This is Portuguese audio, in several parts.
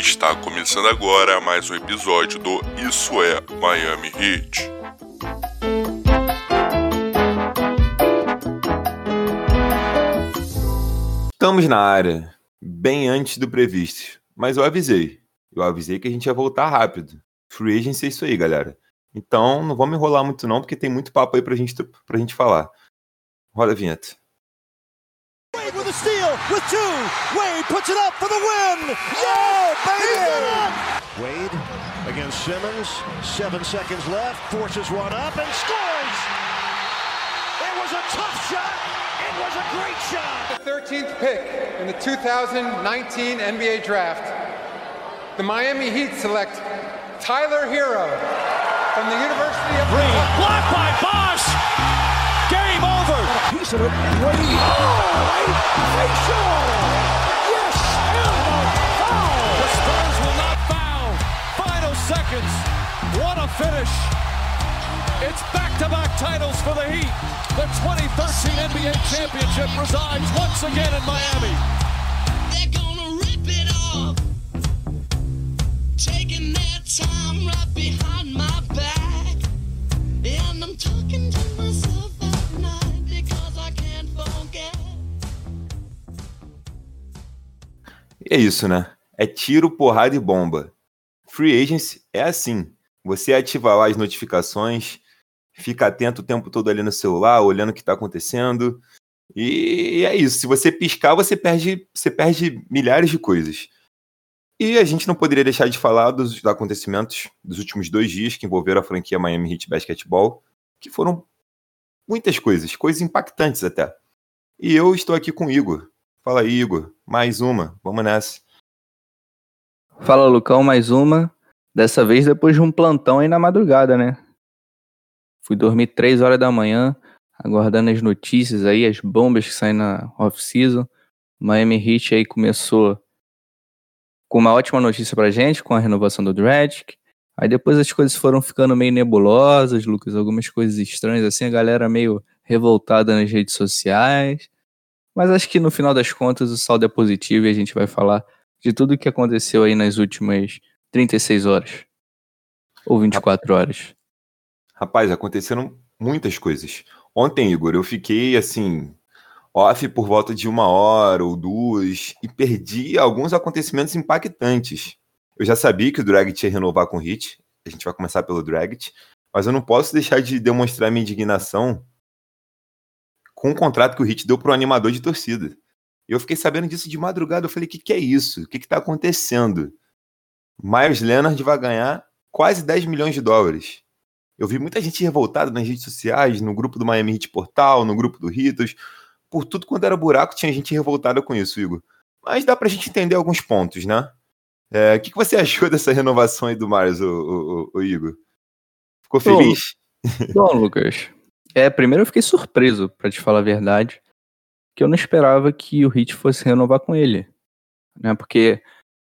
Está começando agora mais um episódio do Isso é Miami Heat. Estamos na área, bem antes do previsto, mas eu avisei. Eu avisei que a gente ia voltar rápido. Free agency é isso aí, galera. Então, não vamos enrolar muito não, porque tem muito papo aí pra gente, pra gente falar. Roda a vinheta. Wade with a steal, with two. Wade puts it up for the win. Yeah, oh, baby! Wade against Simmons. Seven seconds left. Forces one up and scores. It was a tough shot. It was a great shot. The 13th pick in the 2019 NBA Draft, the Miami Heat select Tyler Hero from the University of Green. Blocked by Bosch. Game over. Piece of it. Wade. Oh, a facial. Yes, and a foul. The Spurs will not foul. Final seconds. What a finish. It's back-to-back titles for the Heat. The 2013 NBA championship resides once again in Miami. They're gonna rip it off. Taking their time right behind my back. And I'm talking to myself é isso, né? É tiro, porrada e bomba. Free Agency é assim. Você ativa lá as notificações, fica atento o tempo todo ali no celular, olhando o que está acontecendo. E é isso. Se você piscar, você perde, você perde milhares de coisas. E a gente não poderia deixar de falar dos acontecimentos dos últimos dois dias que envolveram a franquia Miami Heat Basketball, que foram muitas coisas, coisas impactantes até. E eu estou aqui com o Igor. Fala aí, Igor. Mais uma. Vamos nessa. Fala, Lucão, mais uma. Dessa vez depois de um plantão aí na madrugada, né? Fui dormir três horas da manhã, aguardando as notícias aí, as bombas que saem na off-season. Miami Heat aí começou com uma ótima notícia pra gente, com a renovação do Dragic. Aí depois as coisas foram ficando meio nebulosas, Lucas, algumas coisas estranhas, assim, a galera meio revoltada nas redes sociais. Mas acho que no final das contas o saldo é positivo e a gente vai falar de tudo o que aconteceu aí nas últimas 36 horas. Ou 24 horas. Rapaz, aconteceram muitas coisas. Ontem, Igor, eu fiquei assim, off por volta de uma hora ou duas e perdi alguns acontecimentos impactantes. Eu já sabia que o Dragic ia renovar com o Hit, a gente vai começar pelo Dragic, mas eu não posso deixar de demonstrar minha indignação com o contrato que o Hit deu para o animador de torcida. E eu fiquei sabendo disso de madrugada, eu falei, o que, que é isso? O que está acontecendo? Miles Leonard vai ganhar quase 10 milhões de dólares. Eu vi muita gente revoltada nas redes sociais, no grupo do Miami Heat Portal, no grupo do Ritos, por tudo quando era buraco, tinha gente revoltada com isso, Igor. Mas dá pra gente entender alguns pontos, né? É, o que, que você achou dessa renovação aí do Mars, o, o, o Igor? Ficou feliz? Bom, Lucas. É, primeiro eu fiquei surpreso, pra te falar a verdade, que eu não esperava que o Hit fosse renovar com ele. Né? Porque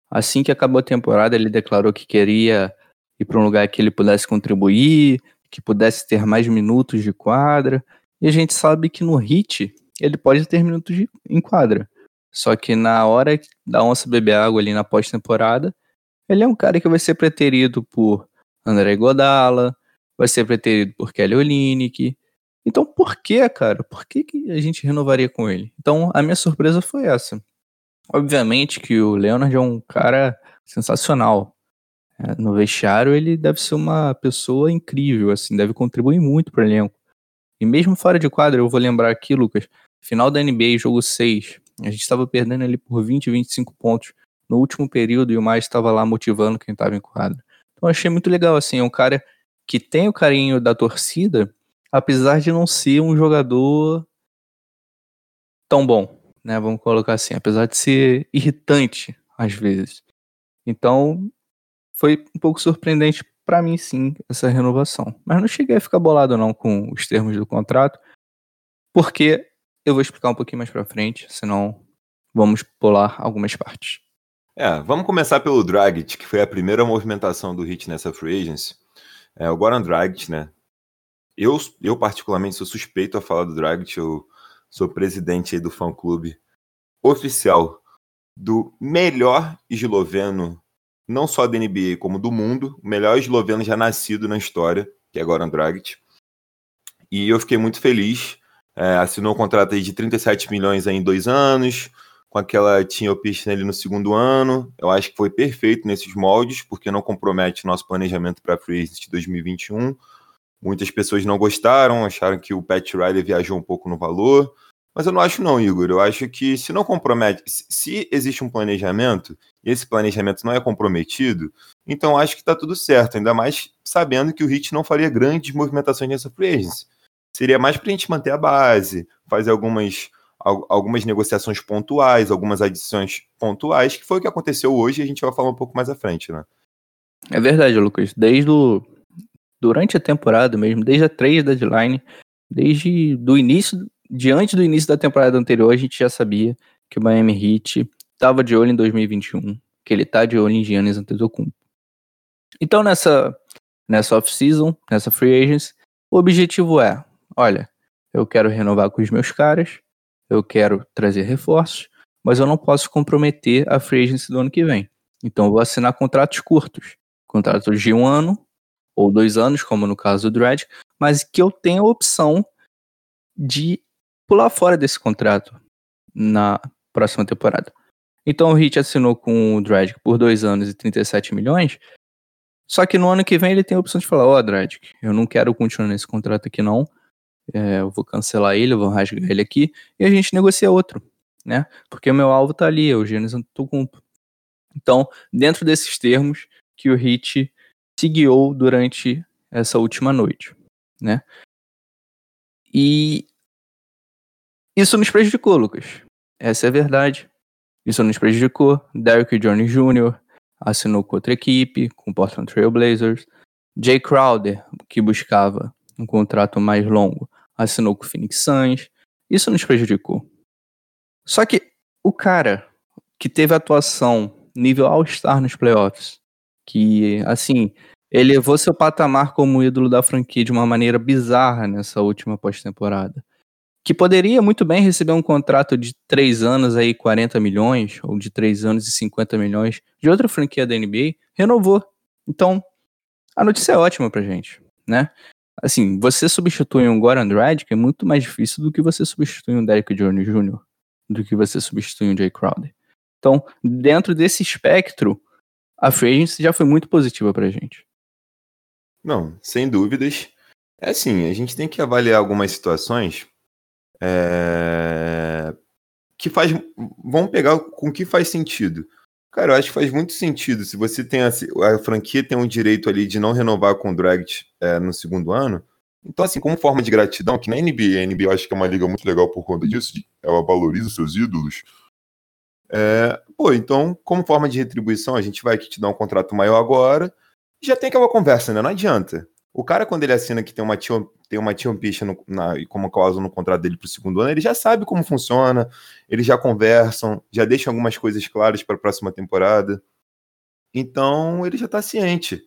assim que acabou a temporada, ele declarou que queria ir para um lugar que ele pudesse contribuir, que pudesse ter mais minutos de quadra. E a gente sabe que no Hit ele pode ter minutos de, em quadra. Só que na hora da onça beber água ali na pós-temporada, ele é um cara que vai ser preterido por André Godala, vai ser preterido por Kelly Olynyk. Então por que, cara? Por que, que a gente renovaria com ele? Então a minha surpresa foi essa. Obviamente que o Leonard é um cara sensacional. É, no vestiário ele deve ser uma pessoa incrível, assim, deve contribuir muito para o elenco. E mesmo fora de quadra, eu vou lembrar aqui, Lucas, final da NBA, jogo 6, a gente estava perdendo ali por 20, 25 pontos no último período e o mais estava lá motivando quem estava em quadra. Então achei muito legal, assim, é um cara que tem o carinho da torcida, apesar de não ser um jogador tão bom, né? Vamos colocar assim, apesar de ser irritante às vezes. Então, foi um pouco surpreendente para mim sim essa renovação. Mas não cheguei a ficar bolado não com os termos do contrato, porque eu vou explicar um pouquinho mais para frente, senão vamos pular algumas partes. É, vamos começar pelo Dragic, que foi a primeira movimentação do Hit nessa free agency. É, o Goran Dragic, né? Eu, eu particularmente sou suspeito a falar do Dragic, eu sou presidente do fã-clube oficial do melhor esloveno não só da NBA, como do mundo, o melhor esloveno já nascido na história, que é Goran Dragic. E eu fiquei muito feliz. É, assinou um contrato aí de 37 milhões aí em dois anos, com aquela team option ali no segundo ano. Eu acho que foi perfeito nesses moldes, porque não compromete nosso planejamento para a Free de 2021. Muitas pessoas não gostaram, acharam que o Pat Riley viajou um pouco no valor. Mas eu não acho não, Igor. Eu acho que se não compromete, se existe um planejamento e esse planejamento não é comprometido, então acho que está tudo certo. Ainda mais sabendo que o Hit não faria grandes movimentações nessa free agency. Seria mais para a gente manter a base, fazer algumas, algumas negociações pontuais, algumas adições pontuais, que foi o que aconteceu hoje e a gente vai falar um pouco mais à frente, né? É verdade, Lucas. Desde o... Durante a temporada mesmo, desde a 3 deadline, desde do início diante do início da temporada anterior, a gente já sabia que o Miami Heat estava de olho em 2021, que ele está de olho em Giannis Antetokounmpo. Então nessa nessa off-season, nessa free agents, o objetivo é, olha, eu quero renovar com os meus caras, eu quero trazer reforços, mas eu não posso comprometer a free agency do ano que vem. Então eu vou assinar contratos curtos, contratos de um ano ou dois anos, como no caso do Dredd, mas que eu tenha a opção de pular fora desse contrato na próxima temporada. Então o Hit assinou com o Dredd por dois anos e 37 milhões. Só que no ano que vem ele tem a opção de falar: Ó, oh, Dredd, eu não quero continuar nesse contrato aqui não. É, eu vou cancelar ele, eu vou rasgar ele aqui e a gente negocia outro, né? Porque o meu alvo tá ali, é o Gênesis Antetokounmpo. Então, dentro desses termos que o Hit se guiou durante essa última noite, né? E isso nos prejudicou, Lucas. Essa é a verdade. Isso nos prejudicou. Derrick Jones Jr. assinou com outra equipe, com Portland Trail Blazers. Jay Crowder, que buscava um contrato mais longo, assinou com o Phoenix Suns. Isso nos prejudicou. Só que o cara que teve atuação nível All-Star nos playoffs, que, assim, elevou seu patamar como ídolo da franquia de uma maneira bizarra nessa última pós-temporada que poderia muito bem receber um contrato de três anos aí, 40 milhões, ou de três anos e 50 milhões de outra franquia da NBA, renovou. Então, a notícia é ótima pra gente, né? Assim, você substitui um Goran Dragic é muito mais difícil do que você substituir um Derek Jones Jr., do que você substituir um Jay Crowder. Então, dentro desse espectro, a free agency já foi muito positiva pra gente. Não, sem dúvidas. É assim, a gente tem que avaliar algumas situações é... Que faz. Vamos pegar com que faz sentido. Cara, eu acho que faz muito sentido. Se você tem a, a franquia tem um direito ali de não renovar com o Dragic é, no segundo ano. Então, assim, como forma de gratidão, que na NBA, a NBA eu acho que é uma liga muito legal por conta disso, ela valoriza seus ídolos. É, pô, então, como forma de retribuição, a gente vai te dar um contrato maior agora. Já tem aquela conversa, né? Não adianta. O cara, quando ele assina que tem uma tem uma pitch no, na, como cláusula no contrato dele para o segundo ano, ele já sabe como funciona, eles já conversam, já deixam algumas coisas claras para a próxima temporada. Então, ele já está ciente.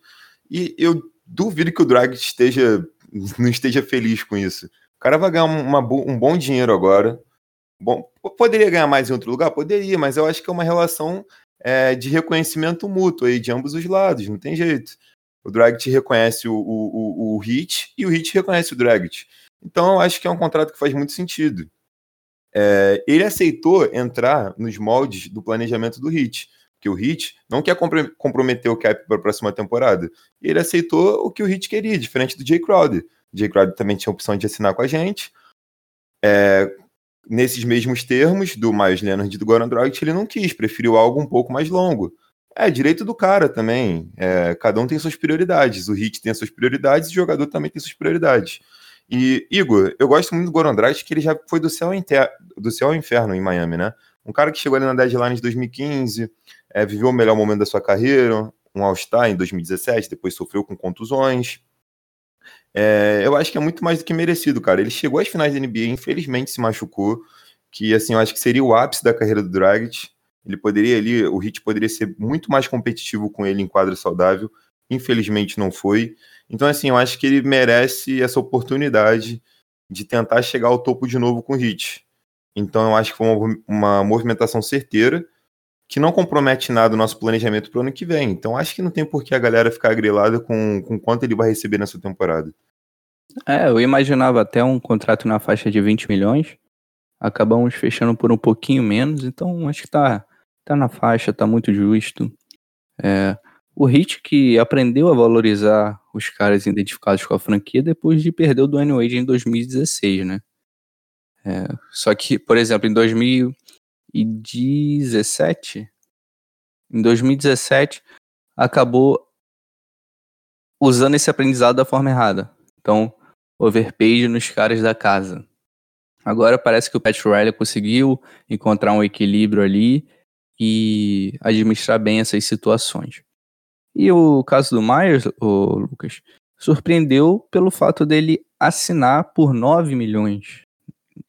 E eu duvido que o Drag esteja, não esteja feliz com isso. O cara vai ganhar uma, um bom dinheiro agora. Bom, poderia ganhar mais em outro lugar? Poderia, mas eu acho que é uma relação é, de reconhecimento mútuo aí de ambos os lados, não tem jeito. O Dragic reconhece o, o, o, o Hit e o Hit reconhece o Dragic. Então eu acho que é um contrato que faz muito sentido. É, ele aceitou entrar nos moldes do planejamento do Hit, que o Hit não quer comprometer o cap para a próxima temporada. Ele aceitou o que o Hit queria, diferente do Jay Crowder. O Jay Crowder também tinha a opção de assinar com a gente. É, nesses mesmos termos do Miles Leonard e do Goran Dragic, ele não quis, preferiu algo um pouco mais longo. É, direito do cara também. É, cada um tem suas prioridades. O Hit tem suas prioridades o jogador também tem suas prioridades. E, Igor, eu gosto muito do Goran Dragic, que ele já foi do céu, inter... do céu ao inferno em Miami, né? Um cara que chegou ali na deadline de 2015, é, viveu o melhor momento da sua carreira, um All-Star em 2017, depois sofreu com contusões. É, eu acho que é muito mais do que merecido, cara. Ele chegou às finais da NBA, infelizmente se machucou, que assim, eu acho que seria o ápice da carreira do Dragic. Ele poderia ali, o Hit poderia ser muito mais competitivo com ele em quadra saudável. Infelizmente não foi. Então, assim, eu acho que ele merece essa oportunidade de tentar chegar ao topo de novo com o Hit. Então, eu acho que foi uma, uma movimentação certeira. que não compromete nada o nosso planejamento para o ano que vem. Então acho que não tem por que a galera ficar grilada com, com quanto ele vai receber nessa temporada. É, eu imaginava até um contrato na faixa de 20 milhões. Acabamos fechando por um pouquinho menos, então acho que tá, tá na faixa, tá muito justo. É, o Hit que aprendeu a valorizar os caras identificados com a franquia depois de perder o Dwayne Wade em 2016, né? É, só que, por exemplo, em 2017, em 2017, acabou usando esse aprendizado da forma errada. Então, overpaid nos caras da casa. Agora parece que o Pat Riley conseguiu encontrar um equilíbrio ali e administrar bem essas situações. E o caso do Myers, o Lucas, surpreendeu pelo fato dele assinar por 9 milhões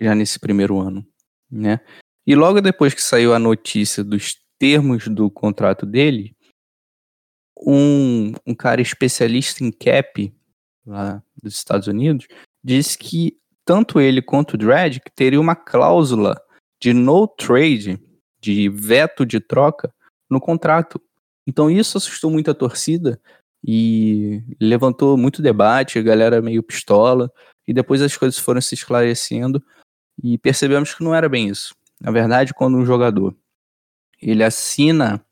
já nesse primeiro ano, né? E logo depois que saiu a notícia dos termos do contrato dele, um, um cara especialista em cap lá dos Estados Unidos disse que tanto ele quanto o Dredd teria uma cláusula de no trade, de veto de troca no contrato. Então isso assustou muito a torcida e levantou muito debate, a galera meio pistola, e depois as coisas foram se esclarecendo e percebemos que não era bem isso. Na verdade, quando um jogador ele assina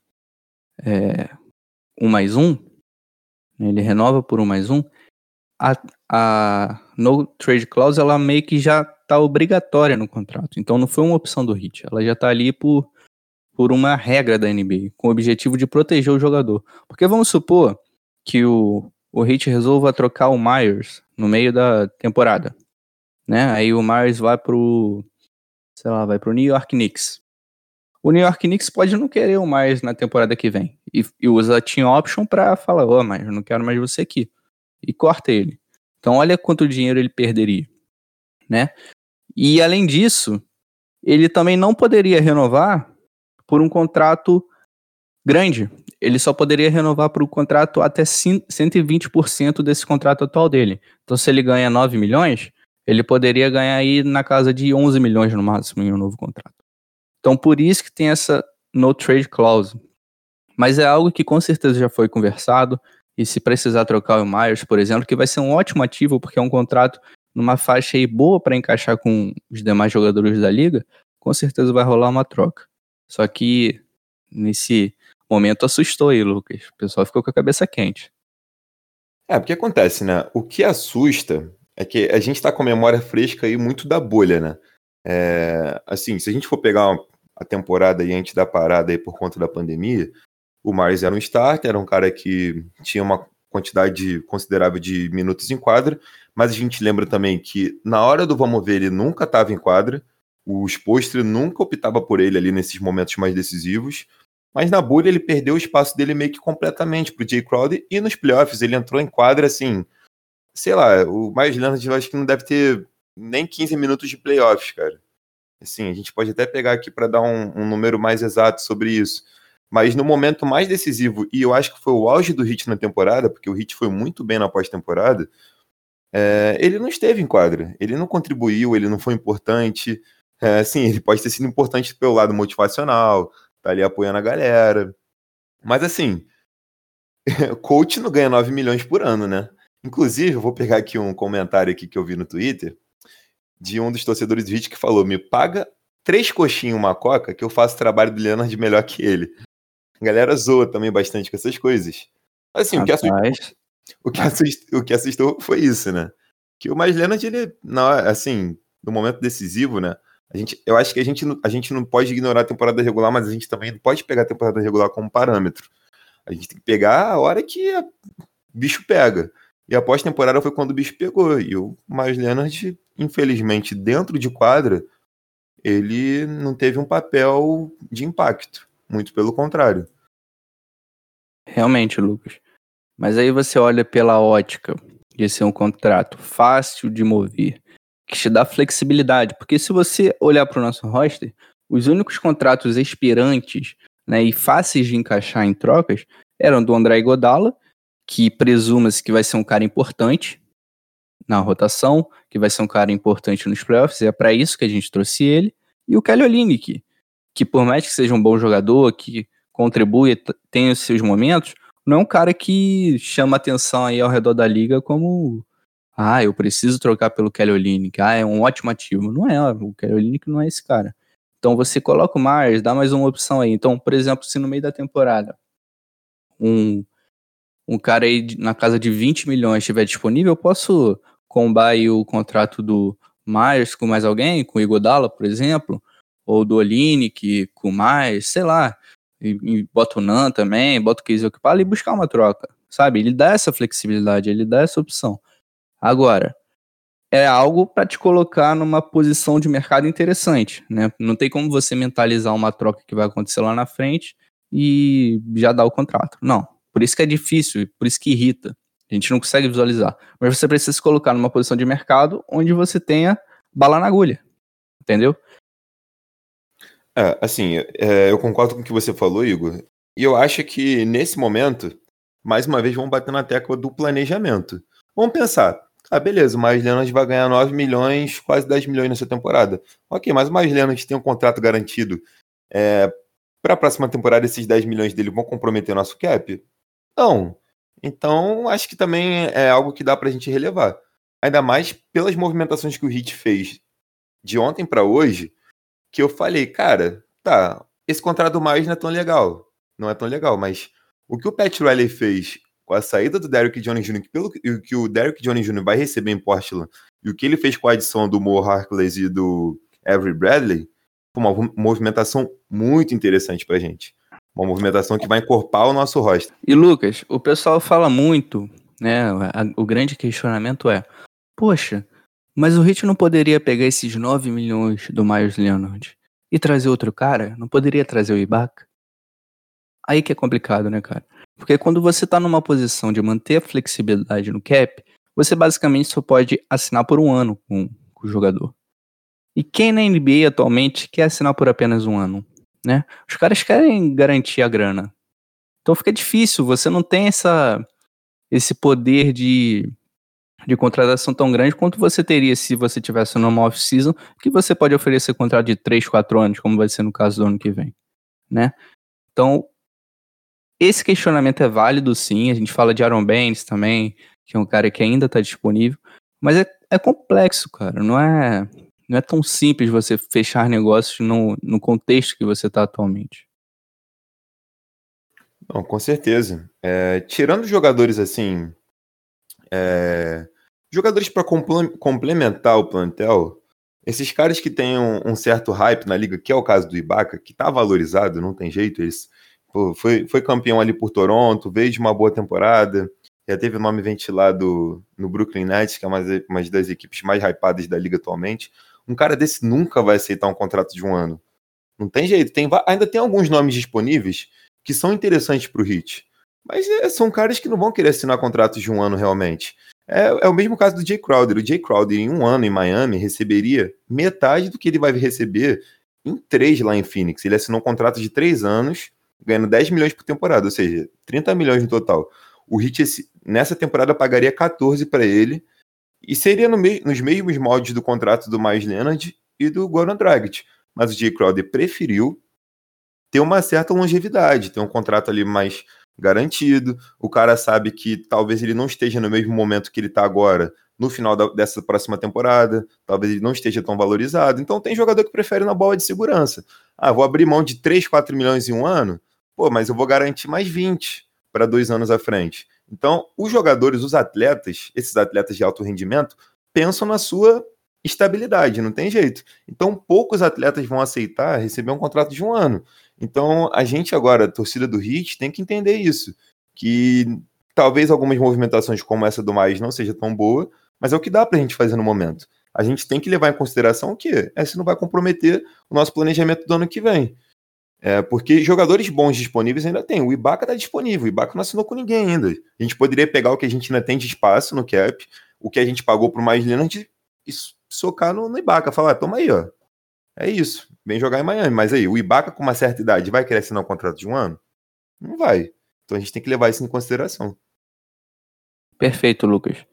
é, um mais um, né, ele renova por um mais um, a, a no trade clause ela meio que já está obrigatória no contrato. Então não foi uma opção do Hit, ela já está ali por, por uma regra da NBA, com o objetivo de proteger o jogador. Porque vamos supor que o, o Hit resolva trocar o Myers no meio da temporada né? Aí o Myers vai pro, sei lá, vai pro New York Knicks. O New York Knicks pode não querer o Myers na temporada que vem e, e usa a team option para falar, ô, oh, mas não quero mais você aqui e corta ele. Então olha quanto dinheiro ele perderia, né? E além disso, ele também não poderia renovar por um contrato grande. Ele só poderia renovar por um contrato até 120% desse contrato atual dele. Então, se ele ganha 9 milhões, ele poderia ganhar aí na casa de 11 milhões no máximo em um novo contrato. Então, por isso que tem essa no trade clause. Mas é algo que com certeza já foi conversado. E se precisar trocar o Myers, por exemplo, que vai ser um ótimo ativo, porque é um contrato numa faixa aí boa para encaixar com os demais jogadores da liga, com certeza vai rolar uma troca. Só que nesse momento assustou aí, Lucas. O pessoal ficou com a cabeça quente. É, porque acontece, né? O que assusta é que a gente está com a memória fresca aí muito da bolha, né? É, assim, se a gente for pegar a temporada aí antes da parada aí por conta da pandemia, o Mars era um starter, era um cara que tinha uma quantidade considerável de minutos em quadra, mas a gente lembra também que na hora do vamos ver ele nunca estava em quadra, o Spostre nunca optava por ele ali nesses momentos mais decisivos, mas na bolha ele perdeu o espaço dele meio que completamente pro Jay Crowder e nos playoffs ele entrou em quadra assim, sei lá, o mais Leonard eu acho que não deve ter nem 15 minutos de playoffs, cara. Assim, a gente pode até pegar aqui para dar um, um, número mais exato sobre isso. Mas no momento mais decisivo, e eu acho que foi o auge do Hit na temporada, porque o Hit foi muito bem na pós-temporada, é, ele não esteve em quadra. Ele não contribuiu, ele não foi importante. É, sim, ele pode ter sido importante pelo lado motivacional, tá ali apoiando a galera. Mas assim, coach não ganha 9 milhões por ano, né? Inclusive, eu vou pegar aqui um comentário aqui que eu vi no Twitter de um dos torcedores do Hit que falou: me paga três coxinhas uma coca que eu faço o trabalho do Leonard melhor que ele. A galera zoa também bastante com essas coisas. Assim, o que, assustou, o, que assustou, o que assustou foi isso, né? Que o Mais Leonard, ele, não, assim, no momento decisivo, né? A gente, eu acho que a gente, a gente não pode ignorar a temporada regular, mas a gente também não pode pegar a temporada regular como parâmetro. A gente tem que pegar a hora que o bicho pega. E a pós-temporada foi quando o bicho pegou. E o Miles Leonard, infelizmente, dentro de quadra, ele não teve um papel de impacto. Muito pelo contrário. Realmente, Lucas. Mas aí você olha pela ótica de ser um contrato fácil de mover, que te dá flexibilidade. Porque se você olhar para o nosso roster, os únicos contratos expirantes né, e fáceis de encaixar em trocas eram do André Godala que presuma-se que vai ser um cara importante na rotação, que vai ser um cara importante nos playoffs, é para isso que a gente trouxe ele, e o Kelly Olynyk, que por mais que seja um bom jogador, que contribui, tem os seus momentos, não é um cara que chama atenção aí ao redor da liga como ah, eu preciso trocar pelo Kelly Olynyk, ah, é um ótimo ativo. Não é, o Kelly Olynyk não é esse cara. Então você coloca o Myers, dá mais uma opção aí. Então, por exemplo, se no meio da temporada um, um cara aí na casa de 20 milhões estiver disponível, eu posso combar o contrato do Myers com mais alguém, com o Igodala, por exemplo, ou do Olynyk com Myers, sei lá. E, e bota o Nan também, bota o Casey Okpala e buscar uma troca, sabe? Ele dá essa flexibilidade, ele dá essa opção. Agora, é algo para te colocar numa posição de mercado interessante, né? Não tem como você mentalizar uma troca que vai acontecer lá na frente e já dar o contrato. Não. Por isso que é difícil, por isso que irrita. A gente não consegue visualizar. Mas você precisa se colocar numa posição de mercado onde você tenha bala na agulha. Entendeu? É, assim, é, eu concordo com o que você falou, Igor. E eu acho que nesse momento, mais uma vez, vamos bater na tecla do planejamento. Vamos pensar. Ah, beleza, o Miles Leonard vai ganhar 9 milhões, quase 10 milhões nessa temporada. Ok, mas o Miles Leonard tem um contrato garantido. É, para a próxima temporada, esses 10 milhões dele vão comprometer o nosso cap? Não. Então, acho que também é algo que dá pra gente relevar. Ainda mais pelas movimentações que o Heat fez de ontem para hoje, que eu falei, cara, tá, esse contrato do Miles não é tão legal. Não é tão legal, mas o que o Pat Riley fez com a saída do Derrick Jones Jr., que pelo que- o Derrick Jones Jr. vai receber em Portland, e o que ele fez com a adição do Mo Harkless e do Avery Bradley, foi uma mo- movimentação muito interessante pra gente. Uma movimentação que vai encorpar o nosso roster. E Lucas, o pessoal fala muito, né? o grande questionamento é: poxa, mas o Hit não poderia pegar esses 9 milhões do Myers Leonard e trazer outro cara? Não poderia trazer o Ibaka? Aí que é complicado, né, cara? Porque quando você tá numa posição de manter a flexibilidade no cap, você basicamente só pode assinar por um ano com, com o jogador. E quem na NBA atualmente quer assinar por apenas um ano, né? Os caras querem garantir a grana. Então fica difícil, você não tem essa, esse poder de, de contratação tão grande quanto você teria se você tivesse numa off-season, que você pode oferecer contrato de 3, 4 anos, como vai ser no caso do ano que vem, né? Então, esse questionamento é válido sim, a gente fala de Aaron Baines também, que é um cara que ainda está disponível, mas é, é complexo, cara, não é, não é tão simples você fechar negócios no, no contexto que você está atualmente. Não, com certeza. É, tirando jogadores assim, é, jogadores para complementar o plantel, esses caras que têm um, um certo hype na liga, que é o caso do Ibaka, que tá valorizado, não tem jeito, eles, pô, foi, foi campeão ali por Toronto, veio de uma boa temporada, já teve o nome ventilado no Brooklyn Nets, que é uma, uma das equipes mais hypadas da liga atualmente. Um cara desse nunca vai aceitar um contrato de um ano. Não tem jeito. Tem, ainda tem alguns nomes disponíveis que são interessantes para o Heat. Mas é, são caras que não vão querer assinar contratos de um ano realmente. É, é, o mesmo caso do Jay Crowder. O Jay Crowder, em um ano em Miami, receberia metade do que ele vai receber em três lá em Phoenix. Ele assinou um contrato de três anos, ganhando 10 milhões por temporada, ou seja, 30 milhões no total. O Heat, nessa temporada, pagaria 14 para ele, e seria no me nos mesmos moldes do contrato do Miles Leonard e do Goran Dragic. Mas o Jay Crowder preferiu ter uma certa longevidade, ter um contrato ali mais garantido. O cara sabe que talvez ele não esteja no mesmo momento que ele está agora, no final da, dessa próxima temporada, talvez ele não esteja tão valorizado. Então tem jogador que prefere na bola de segurança. Ah, vou abrir mão de 3, 4 milhões em um ano, pô, mas eu vou garantir mais 20 para dois anos à frente. Então, os jogadores, os atletas, esses atletas de alto rendimento, pensam na sua estabilidade, não tem jeito. Então, poucos atletas vão aceitar receber um contrato de um ano. Então, a gente agora, a torcida do Heat, tem que entender isso. Que talvez algumas movimentações como essa do Mais não seja tão boa, mas é o que dá pra gente fazer no momento. A gente tem que levar em consideração o? É se não vai comprometer o nosso planejamento do ano que vem. É, porque jogadores bons disponíveis ainda tem. O Ibaka está disponível. O Ibaka não assinou com ninguém ainda. A gente poderia pegar o que a gente ainda tem de espaço no cap, o que a gente pagou pro mais Leonard e socar no, no Ibaka. Falar, ah, toma aí, ó. É isso. Vem jogar em Miami. Mas aí, o Ibaka com uma certa idade vai querer assinar um contrato de um ano? Não vai. Então a gente tem que levar isso em consideração. Perfeito, Lucas.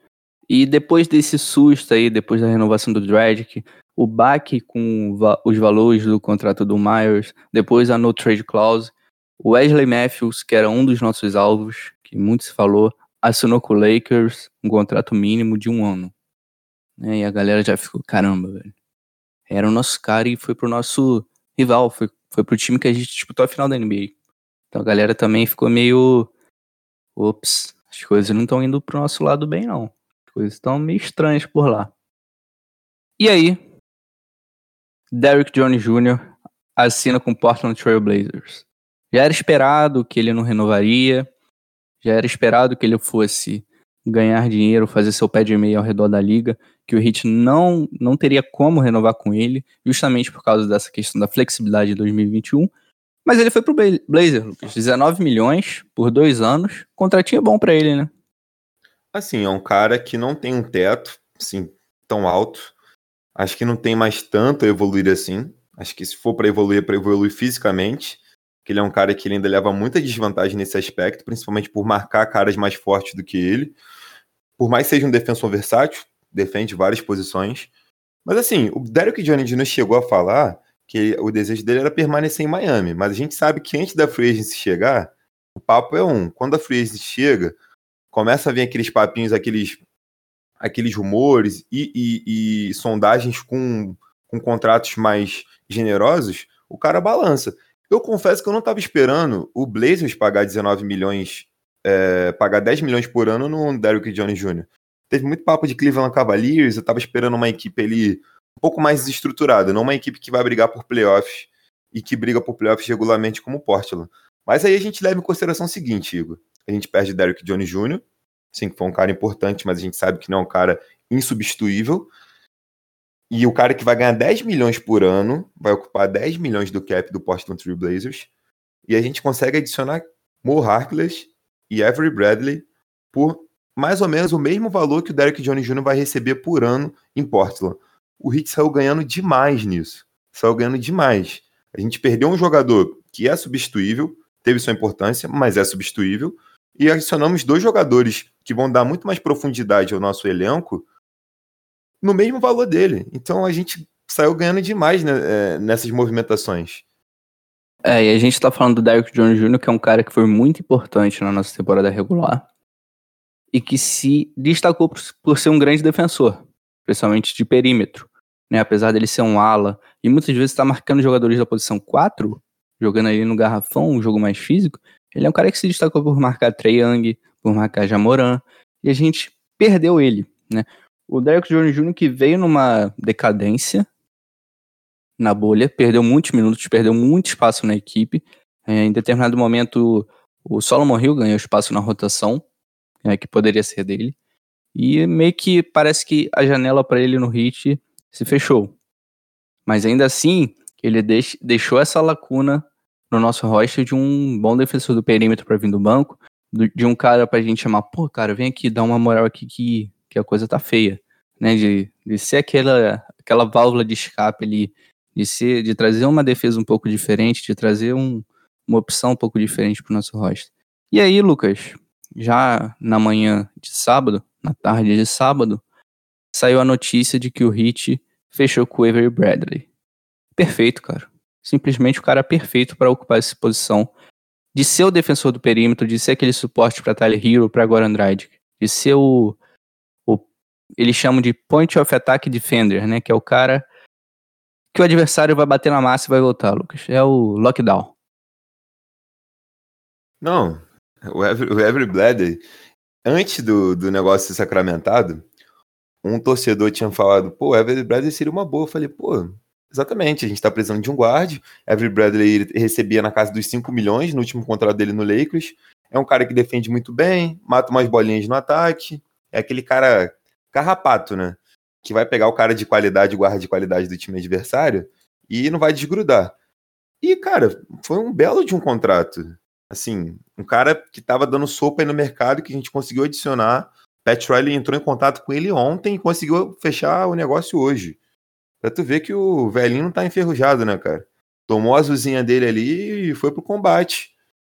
E depois desse susto aí, depois da renovação do Dredd, o baque com os valores do contrato do Myers, depois a no trade clause, o Wesley Matthews, que era um dos nossos alvos, que muito se falou, assinou com o Lakers um contrato mínimo de um ano. Né? E a galera já ficou, caramba, velho. Era o nosso cara e foi pro nosso rival, foi, foi pro time que a gente disputou a final da NBA. Então a galera também ficou meio. Ops, as coisas não estão indo pro nosso lado bem, não. As coisas estão meio estranhas por lá. E aí, Derrick Jones Jr. assina com o Portland Trail Blazers. Já era esperado que ele não renovaria, já era esperado que ele fosse ganhar dinheiro, fazer seu pé de meia ao redor da liga, que o Heat não, não teria como renovar com ele, justamente por causa dessa questão da flexibilidade de 2021. Mas ele foi pro Bla- Blazer, Lucas. 19 milhões por dois anos. Contratinho bom pra ele, né? Assim, é um cara que não tem um teto, assim, tão alto. Acho que não tem mais tanto a evoluir assim. Acho que se for para evoluir, é para evoluir fisicamente. Que ele é um cara que ele ainda leva muita desvantagem nesse aspecto, principalmente por marcar caras mais fortes do que ele. Por mais seja um defensor versátil, defende várias posições. Mas assim, o Derek Jones Jr. chegou a falar que o desejo dele era permanecer em Miami. Mas a gente sabe que antes da Free Agency chegar, o papo é um. Quando a Free Agency chega, começa a vir aqueles papinhos, aqueles, aqueles rumores e, e- e sondagens com, com contratos mais generosos, o cara balança. Eu confesso que eu não estava esperando o Blazers pagar 19 milhões, é, pagar 10 milhões por ano no Derrick Jones Jr. Teve muito papo de Cleveland Cavaliers, eu estava esperando uma equipe ali um pouco mais estruturada, não uma equipe que vai brigar por playoffs e que briga por playoffs regularmente como o Portland. Mas aí a gente leva em consideração o seguinte, Igor. A gente perde Derrick Jones Jr., sim, que foi um cara importante, mas a gente sabe que não é um cara insubstituível. E o cara que vai ganhar 10 milhões por ano, vai ocupar 10 milhões do cap do Portland Trail Blazers. E a gente consegue adicionar Mo Harkless e Avery Bradley por mais ou menos o mesmo valor que o Derrick Jones Jr. vai receber por ano em Portland. O Heat saiu ganhando demais nisso. Saiu ganhando demais. A gente perdeu um jogador que é substituível, teve sua importância, mas é substituível. E adicionamos dois jogadores que vão dar muito mais profundidade ao nosso elenco no mesmo valor dele. Então a gente saiu ganhando demais né, é, nessas movimentações. É, e a gente tá falando do Derrick Jones Jr., que é um cara que foi muito importante na nossa temporada regular e que se destacou por, por ser um grande defensor, especialmente de perímetro. Né? Apesar dele ser um ala e muitas vezes tá marcando jogadores da posição 4, jogando ali no garrafão, um jogo mais físico, ele é um cara que se destacou por marcar Trey Young, por marcar Jamoran, e a gente perdeu ele, né? O Derrick Jones Jr. que veio numa decadência na bolha, perdeu muitos minutos, perdeu muito espaço na equipe. É, em determinado momento, o Solomon Hill ganhou espaço na rotação, é, que poderia ser dele. E meio que parece que a janela para ele no hit se fechou. Mas ainda assim, ele deix- deixou essa lacuna no nosso roster de um bom defensor do perímetro para vir do banco, do- de um cara pra gente chamar, pô, cara, vem aqui, dá uma moral aqui que, que a coisa tá feia, né? De, de ser aquela, aquela válvula de escape ali, de ser, de trazer uma defesa um pouco diferente, de trazer um, uma opção um pouco diferente pro nosso roster. E aí, Lucas, já na manhã de sábado, na tarde de sábado, saiu a notícia de que o Heat fechou com o Avery Bradley. Perfeito, cara. Simplesmente o cara perfeito para ocupar essa posição de ser o defensor do perímetro, de ser aquele suporte para Tyler Hero, para Goran Dragic, de ser o, o eles chamam de point of attack defender, né, que é o cara que o adversário vai bater na massa e vai voltar, Lucas. É o lockdown. Não, o Avery, o Avery Bradley, antes do, do negócio ser sacramentado, um torcedor tinha falado, pô, o Avery Bradley seria uma boa. Eu falei, pô, exatamente, a gente tá precisando de um guarde. Avery Bradley recebia na casa dos 5 milhões no último contrato dele no Lakers. É um cara que defende muito bem, mata umas bolinhas no ataque. É aquele cara carrapato, né? Que vai pegar o cara de qualidade, guarda de qualidade do time adversário e não vai desgrudar. E, cara, foi um belo de um contrato. Assim, um cara que tava dando sopa aí no mercado que a gente conseguiu adicionar. Pat Riley entrou em contato com ele ontem e conseguiu fechar o negócio hoje. Pra tu ver que o velhinho não tá enferrujado, né, cara? Tomou a azulzinha dele ali e foi pro combate.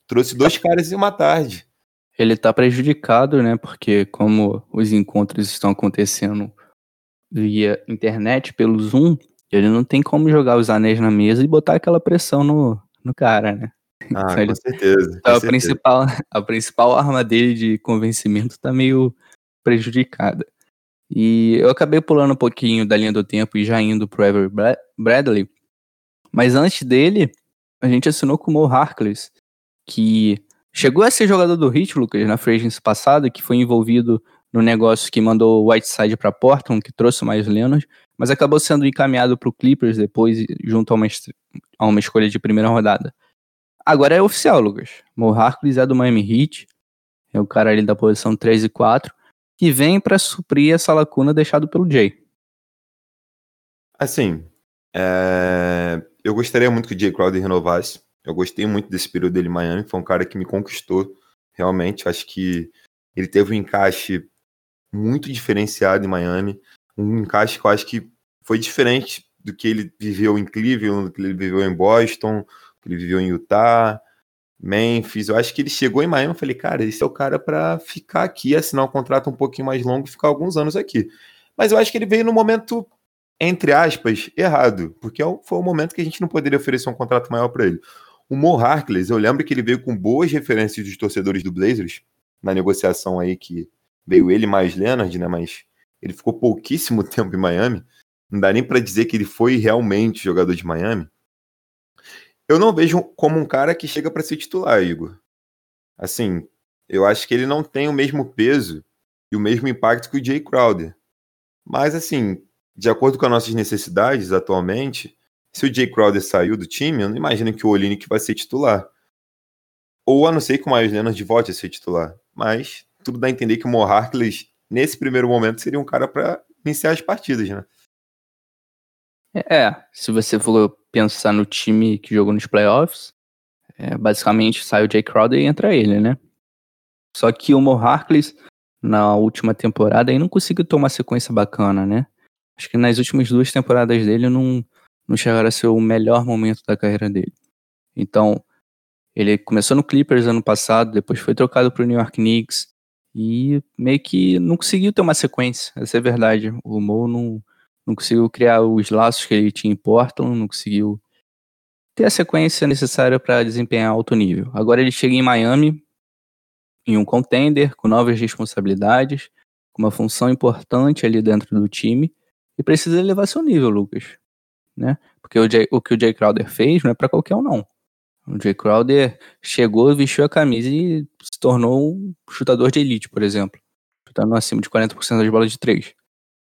Trouxe dois caras em uma tarde. Ele tá prejudicado, né? Porque como os encontros estão acontecendo via internet, pelo Zoom, ele não tem como jogar os anéis na mesa e botar aquela pressão no, no cara, né? Ah, Então com certeza. com Então, a, certeza. principal, a principal arma dele de convencimento tá meio prejudicada. E eu acabei pulando um pouquinho da linha do tempo e já indo pro Ever Bra- Bradley. Mas antes dele, a gente assinou com o Mo Harkless, que chegou a ser jogador do Heat, Lucas, na agency passada, que foi envolvido no negócio que mandou o Whiteside para Portland, que trouxe o mais Leonard, mas acabou sendo encaminhado pro Clippers depois, junto a uma, a uma escolha de primeira rodada. Agora é oficial, Lucas. Mo Harkless é do Miami Heat. É o cara ali da posição 3 e 4. Que vem pra suprir essa lacuna deixada pelo Jay. Assim, é, eu gostaria muito que o Jay Crowder renovasse. Eu gostei muito desse período dele em Miami. Foi um cara que me conquistou, realmente. Acho que ele teve um encaixe muito diferenciado em Miami. Um encaixe que eu acho que foi diferente do que ele viveu em Cleveland, do que ele viveu em Boston, do que ele viveu em Utah, Memphis. Eu acho que ele chegou em Miami e falei, cara, esse é o cara para ficar aqui, assinar um contrato um pouquinho mais longo e ficar alguns anos aqui. Mas eu acho que ele veio no momento entre aspas, errado, porque é foi o momento que a gente não poderia oferecer um contrato maior para ele. O Mo Harkless, eu lembro que ele veio com boas referências dos torcedores do Blazers, na negociação aí que veio ele mais Leonard, né, mas ele ficou pouquíssimo tempo em Miami, não dá nem para dizer que ele foi realmente jogador de Miami. Eu não vejo como um cara que chega para ser titular, Igor. Assim, eu acho que ele não tem o mesmo peso e o mesmo impacto que o Jay Crowder. Mas assim, de acordo com as nossas necessidades atualmente, se o Jay Crowder saiu do time, eu não imagino que o Olinick vai ser titular. Ou a não ser que o Miles Leonard volte a ser titular. Mas tudo dá a entender que o Mo nesse primeiro momento, seria um cara para iniciar as partidas, né? É, se você for pensar no time que jogou nos playoffs, é, basicamente sai o Jay Crowder e entra ele, né? Só que o Mo na última temporada, aí não conseguiu uma sequência bacana, né? Acho que nas últimas duas temporadas dele não, não chegaram a ser o melhor momento da carreira dele. Então, ele começou no Clippers ano passado, depois foi trocado para o New York Knicks e meio que não conseguiu ter uma sequência, essa é a verdade. O Mo não, não conseguiu criar os laços que ele tinha em Portland, não conseguiu ter a sequência necessária para desempenhar alto nível. Agora ele chega em Miami, em um contender, com novas responsabilidades, com uma função importante ali dentro do time, e precisa elevar seu nível, Lucas. Né? Porque o, Jay- o que o Jay Crowder fez não é para qualquer um, não. O Jay Crowder chegou, vestiu a camisa e se tornou um chutador de elite, por exemplo. Chutando acima de 40% das bolas de três.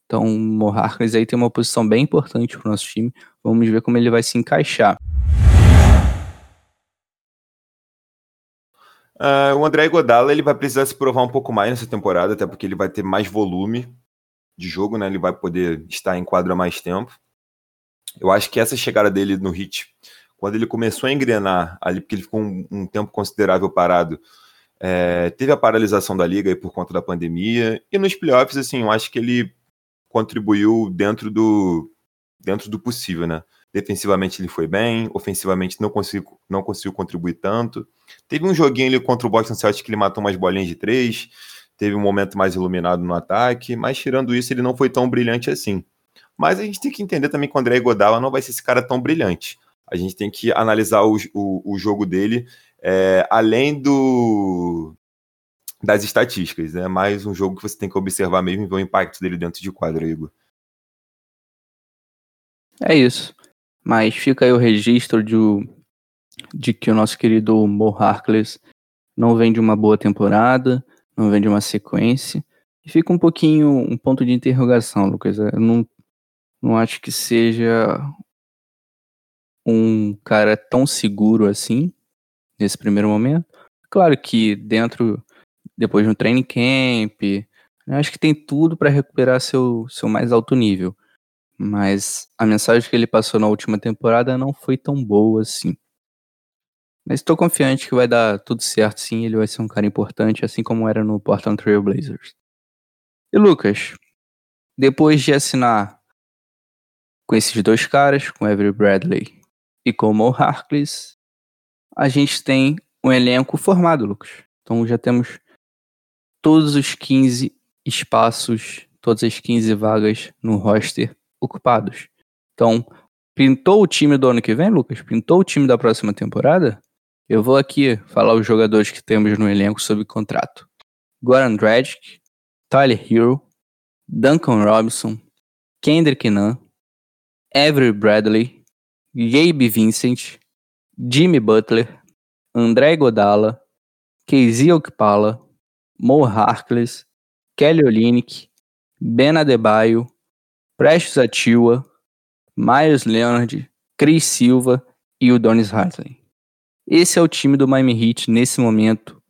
Então, o Mo Harkless aí tem uma posição bem importante pro nosso time. Vamos ver como ele vai se encaixar. Ah, o André Godala ele vai precisar se provar um pouco mais nessa temporada, até porque ele vai ter mais volume de jogo, né? Ele vai poder estar em quadra mais tempo. Eu acho que essa chegada dele no Hit, quando ele começou a engrenar ali, porque ele ficou um, um tempo considerável parado, é, teve a paralisação da liga aí por conta da pandemia, e nos playoffs, assim, eu acho que ele contribuiu dentro do, dentro do possível, né? Defensivamente ele foi bem, ofensivamente não conseguiu, não conseguiu contribuir tanto. Teve um joguinho ali contra o Boston Celtics que ele matou umas bolinhas de três, teve um momento mais iluminado no ataque, mas tirando isso ele não foi tão brilhante assim. Mas a gente tem que entender também que o André Godala não vai ser esse cara tão brilhante. A gente tem que analisar o, o, o jogo dele é, além do das estatísticas, né? Mais um jogo que você tem que observar mesmo e ver o impacto dele dentro de quadro, Igor. É isso. Mas fica aí o registro de, de que o nosso querido Mo Harkless não vem de uma boa temporada, não vem de uma sequência. E fica um pouquinho um ponto de interrogação, Lucas. Eu não, não acho que seja um cara tão seguro assim, nesse primeiro momento. Claro que dentro, depois no training camp, eu acho que tem tudo para recuperar seu, seu mais alto nível. Mas a mensagem que ele passou na última temporada não foi tão boa assim. Mas estou confiante que vai dar tudo certo sim, ele vai ser um cara importante, assim como era no Portland Trail Blazers. E Lucas, depois de assinar com esses dois caras, com Avery Bradley e com o Harkless, a gente tem um elenco formado, Lucas. Então já temos todos os 15 espaços, todas as 15 vagas no roster ocupados. Então, pintou o time do ano que vem, Lucas? Pintou o time da próxima temporada? Eu vou aqui falar os jogadores que temos no elenco sob contrato. Goran Dragic, Tyler Hero, Duncan Robinson, Kendrick Nunn, Avery Bradley, Gabe Vincent, Jimmy Butler, André Godala, Casey Okpala, Mo Harkless, Kelly Olynyk, Ben Adebayo, Prestes Atiwa, Myers Leonard, Chris Silva e o Donis Hartley. Esse é o time do Miami Heat nesse momento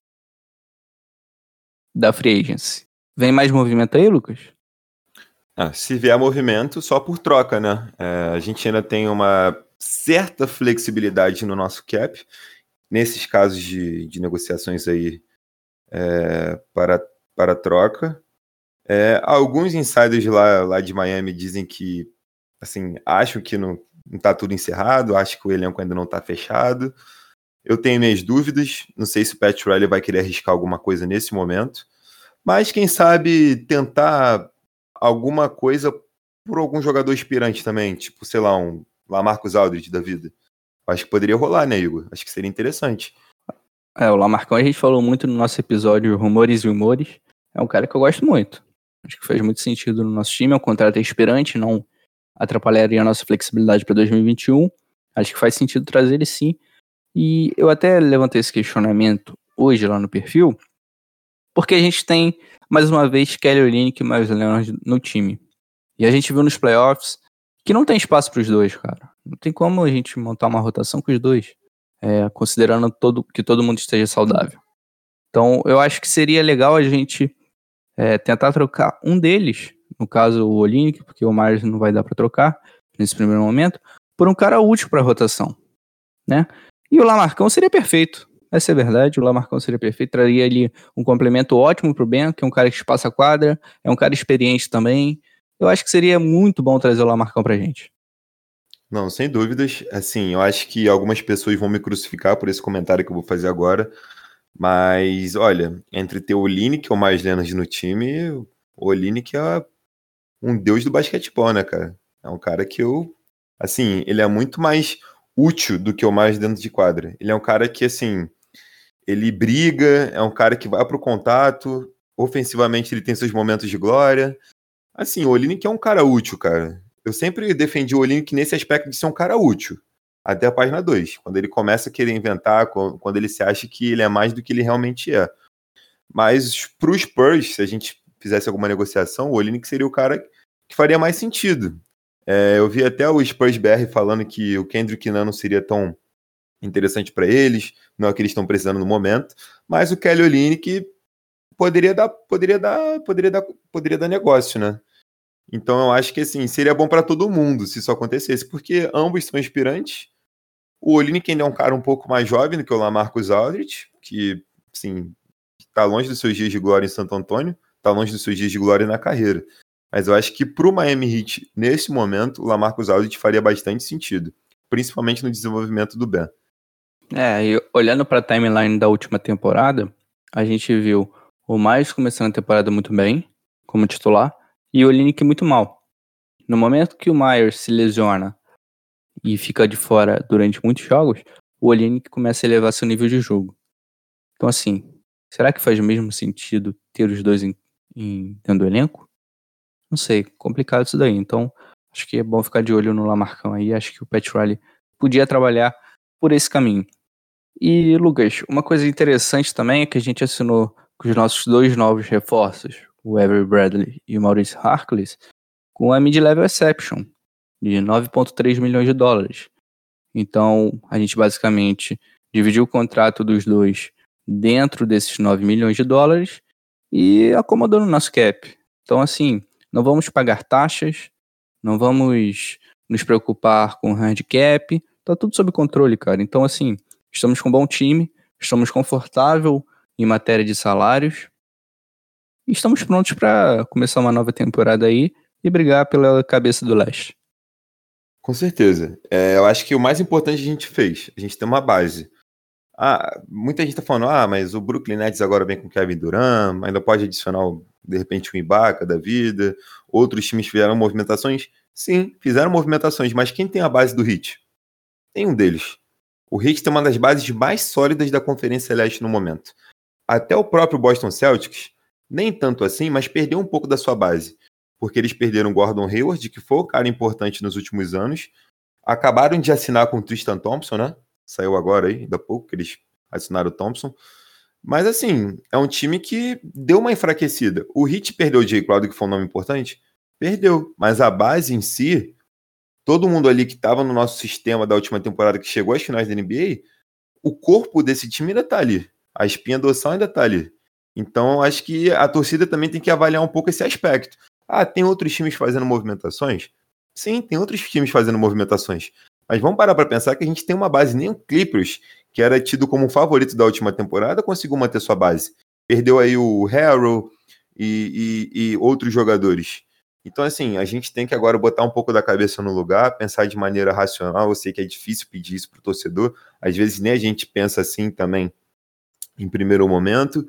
da Free Agency. Vem mais movimento aí, Lucas? Ah, se vier movimento, só por troca, né? É, a gente ainda tem uma certa flexibilidade no nosso cap, nesses casos de, de negociações aí é, para, para troca. É, alguns insiders lá, lá de Miami dizem que, assim, acham que não, não tá tudo encerrado, acham que o elenco ainda não está fechado. Eu tenho minhas dúvidas, não sei se o Pat Riley vai querer arriscar alguma coisa nesse momento, mas quem sabe tentar alguma coisa por algum jogador inspirante também, tipo, sei lá, um Lamarcus Aldridge da vida. Acho que poderia rolar, né, Igor? Acho que seria interessante. É, o Lamarcão a gente falou muito no nosso episódio Rumores e Humores. É um cara que eu gosto muito. Acho que faz muito sentido no nosso time. É um contrato inspirante, não atrapalharia a nossa flexibilidade para 2021. Acho que faz sentido trazer ele sim. E eu até levantei esse questionamento hoje lá no perfil, porque a gente tem, mais uma vez, Kelly Olynyk e Miles Leonard no time. E a gente viu nos playoffs que não tem espaço para os dois, cara. Não tem como a gente montar uma rotação com os dois, é, considerando todo, que todo mundo esteja saudável. Então, eu acho que seria legal a gente é, tentar trocar um deles, no caso o Olynyk, porque o Myers não vai dar para trocar nesse primeiro momento, por um cara útil para a rotação, né? E o Lamarcão seria perfeito. Essa é a verdade, o Lamarcão seria perfeito, traria ali um complemento ótimo pro Ben, que é um cara que espaça a quadra, é um cara experiente também. Eu acho que seria muito bom trazer o Lamarcão pra gente. Não, sem dúvidas. Assim, eu acho que algumas pessoas vão me crucificar por esse comentário que eu vou fazer agora. Mas, olha, entre ter o que é o mais Leonard no time, o que é um deus do basquetebol, né, cara? É um cara que eu. Assim, ele é muito mais útil do que o mais dentro de quadra. Ele é um cara que, assim, ele briga, é um cara que vai pro contato, ofensivamente ele tem seus momentos de glória. Assim, o Olinick é um cara útil, cara. Eu sempre defendi o Olinick nesse aspecto de ser um cara útil. Até a página 2, quando ele começa a querer inventar, quando ele se acha que ele é mais do que ele realmente é. Mas pro Spurs, se a gente fizesse alguma negociação, o Olinick seria o cara que faria mais sentido. É, eu vi até o Spurs BR falando que o Kendrick Nunn não seria tão interessante para eles, não é o que eles estão precisando no momento, mas o Kelly Olynyk poderia dar, poderia dar, poderia dar, poderia dar negócio, né? Então eu acho que assim, seria bom para todo mundo se isso acontecesse, porque ambos são inspirantes. O Olynyk ainda é um cara um pouco mais jovem do que o Lamarcus Aldridge, que, assim, está longe dos seus dias de glória em Santo Antônio, está longe dos seus dias de glória na carreira. Mas eu acho que para o Miami Heat, nesse momento, o Lamarcus Aldridge faria bastante sentido, principalmente no desenvolvimento do Ben. É, e olhando para a timeline da última temporada, a gente viu o Myers começando a temporada muito bem, como titular, e o Olinick muito mal. No momento que o Myers se lesiona e fica de fora durante muitos jogos, o Olinick começa a elevar seu nível de jogo. Então, assim, será que faz o mesmo sentido ter os dois em, em, dentro do elenco? Não sei, complicado isso daí. Então, acho que é bom ficar de olho no Lamarcão aí. Acho que o Pat Riley podia trabalhar por esse caminho. E, Lucas, uma coisa interessante também é que a gente assinou com os nossos dois novos reforços, o Avery Bradley e o Maurice Harkless, com a mid-level exception de 9,3 milhões de dólares. Então, a gente basicamente dividiu o contrato dos dois dentro desses 9 milhões de dólares e acomodou no nosso cap. Então, assim, não vamos pagar taxas, não vamos nos preocupar com handicap, tá tudo sob controle, cara. Então, assim, estamos com um bom time, estamos confortável em matéria de salários e estamos prontos para começar uma nova temporada aí e brigar pela cabeça do leste. Com certeza. É, eu acho que o mais importante a gente fez, a gente tem uma base. Ah, muita gente tá falando, ah, mas o Brooklyn Nets agora vem com Kevin Durant, ainda pode adicionar, de repente, o Ibaka da vida. Outros times fizeram movimentações. Sim, fizeram movimentações, mas quem tem a base do Heat? Tem um deles. O Heat tem uma das bases mais sólidas da Conferência Leste no momento. Até o próprio Boston Celtics, nem tanto assim, mas perdeu um pouco da sua base. Porque eles perderam Gordon Hayward, que foi o cara importante nos últimos anos. Acabaram de assinar com o Tristan Thompson, né? Saiu agora aí, ainda pouco, que eles assinaram o Thompson. Mas assim, é um time que deu uma enfraquecida. O Heat perdeu o Jay Crowder, que foi um nome importante? Perdeu. Mas a base em si, todo mundo ali que estava no nosso sistema da última temporada, que chegou às finais da NBA, o corpo desse time ainda tá ali. A espinha dorsal ainda tá ali. Então, acho que a torcida também tem que avaliar um pouco esse aspecto. Ah, tem outros times fazendo movimentações? Sim, tem outros times fazendo movimentações. Mas vamos parar para pensar que a gente tem uma base, nem o Clippers, que era tido como favorito da última temporada, conseguiu manter sua base. Perdeu aí o Harrow e, e, e outros jogadores. Então, assim, a gente tem que agora botar um pouco da cabeça no lugar, pensar de maneira racional. Eu sei que é difícil pedir isso para o torcedor, às vezes nem a gente pensa assim também em primeiro momento,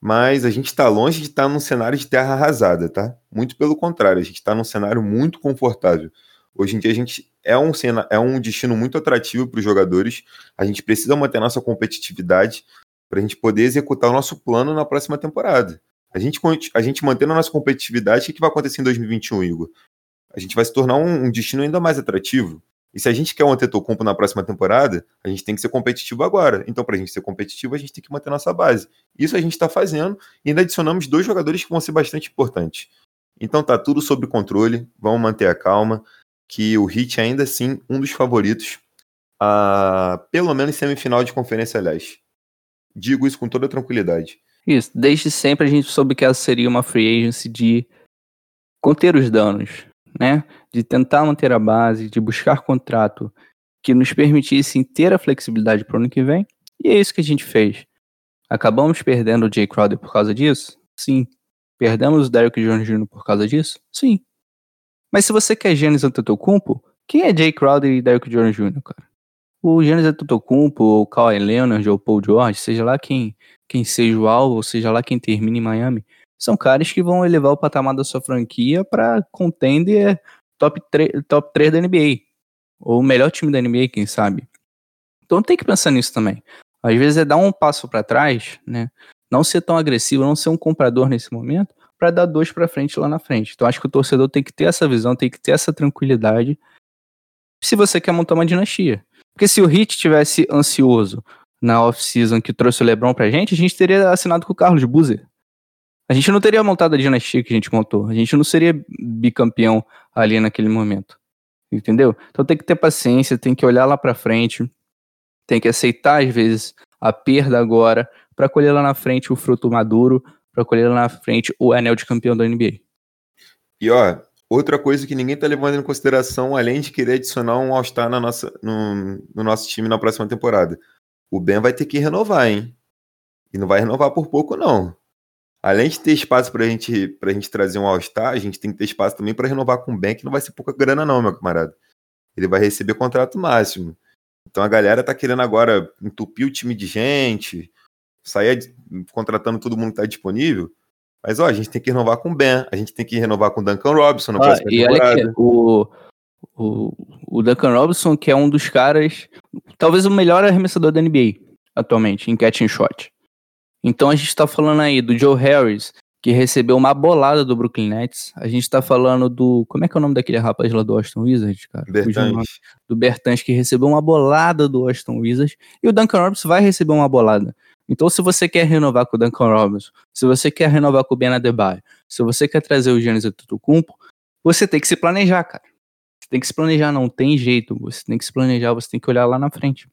mas a gente está longe de estar tá num cenário de terra arrasada, tá? Muito pelo contrário, a gente está num cenário muito confortável. Hoje em dia a gente é um, é um destino muito atrativo para os jogadores. A gente precisa manter nossa competitividade para a gente poder executar o nosso plano na próxima temporada. A gente, a gente mantendo a nossa competitividade, o que, que vai acontecer em 2021, Igor? A gente vai se tornar um, um destino ainda mais atrativo. E se a gente quer um Antetokounmpo na próxima temporada, a gente tem que ser competitivo agora. Então, para a gente ser competitivo, a gente tem que manter nossa base. Isso a gente está fazendo e ainda adicionamos dois jogadores que vão ser bastante importantes. Então tá tudo sob controle, vamos manter a calma que o Heat ainda assim um dos favoritos a pelo menos semifinal de conferência, aliás. Digo isso com toda tranquilidade. Isso, desde sempre a gente soube que essa seria uma free agency de conter os danos, né? De tentar manter a base, de buscar contrato que nos permitisse ter a flexibilidade para o ano que vem. E é isso que a gente fez. Acabamos perdendo o Jay Crowder por causa disso? Sim. Perdemos o Derrick Jones Jr. por causa disso? Sim. Mas se você quer Giannis Antetokounmpo, quem é Jay Crowder e Derrick Jones Jr., cara? O Giannis Antetokounmpo, ou Kawhi Leonard, ou Paul George, seja lá quem, quem seja o alvo, seja lá quem termine em Miami, são caras que vão elevar o patamar da sua franquia para contender top 3, top 3 da NBA. Ou o melhor time da NBA, quem sabe. Então tem que pensar nisso também. Às vezes é dar um passo para trás, né? Não ser tão agressivo, não ser um comprador nesse momento, para dar dois para frente lá na frente. Então acho que o torcedor tem que ter essa visão, tem que ter essa tranquilidade se você quer montar uma dinastia. Porque se o Hit tivesse ansioso na off-season que trouxe o LeBron pra gente, a gente teria assinado com o Carlos Buzer. A gente não teria montado a dinastia que a gente montou. A gente não seria bicampeão ali naquele momento. Entendeu? Então tem que ter paciência, tem que olhar lá pra frente, tem que aceitar às vezes a perda agora para colher lá na frente o fruto maduro para colher lá na frente o anel de campeão da NBA. E ó, outra coisa que ninguém tá levando em consideração, além de querer adicionar um All-Star no, no nosso time na próxima temporada. O Ben vai ter que renovar, hein? E não vai renovar por pouco, não. Além de ter espaço pra gente, pra gente trazer um All-Star, a gente tem que ter espaço também para renovar com o Ben, que não vai ser pouca grana, não, meu camarada. Ele vai receber contrato máximo. Então a galera tá querendo agora entupir o time de gente, sair contratando todo mundo que está disponível. Mas ó, a gente tem que renovar com o Ben, a gente tem que renovar com o Duncan Robinson na ah, próxima e temporada. Olha que o, o, o Duncan Robinson, que é um dos caras, talvez o melhor arremessador da NBA atualmente, em catch and shot. Então a gente está falando aí do Joe Harris, que recebeu uma bolada do Brooklyn Nets. A gente tá falando do. Como é que é o nome daquele rapaz lá do Austin Wizards, cara? Bertans. Do Bertans, que recebeu uma bolada do Austin Wizards. E o Duncan Robinson vai receber uma bolada. Então, se você quer renovar com o Duncan Robinson, se você quer renovar com o Ben Adebayo, se você quer trazer o Giannis Antetokounmpo, você tem que se planejar, cara. Você tem que se planejar, não tem jeito. Você tem que se planejar, você tem que olhar lá na frente.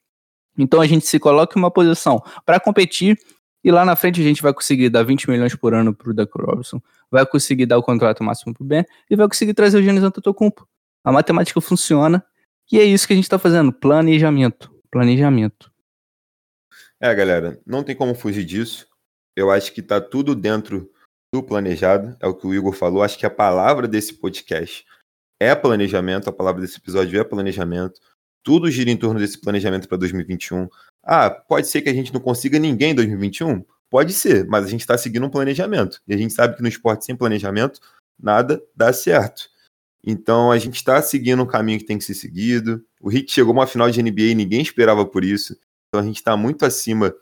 Então, a gente se coloca em uma posição para competir e lá na frente a gente vai conseguir dar 20 milhões por ano pro Duncan Robinson, vai conseguir dar o contrato máximo pro Ben e vai conseguir trazer o Giannis Antetokounmpo. A matemática funciona e é isso que a gente está fazendo, planejamento, planejamento. É, galera, não tem como fugir disso. Eu acho que tá tudo dentro do planejado, é o que o Igor falou. Acho que a palavra desse podcast é planejamento, a palavra desse episódio é planejamento. Tudo gira em torno desse planejamento para 2021. Ah, pode ser que a gente não consiga ninguém em 2021? Pode ser, mas a gente está seguindo um planejamento. E a gente sabe que no esporte sem planejamento, nada dá certo. Então a gente está seguindo um caminho que tem que ser seguido. O Heat chegou a uma final de NBA e ninguém esperava por isso. Então a gente está muito acima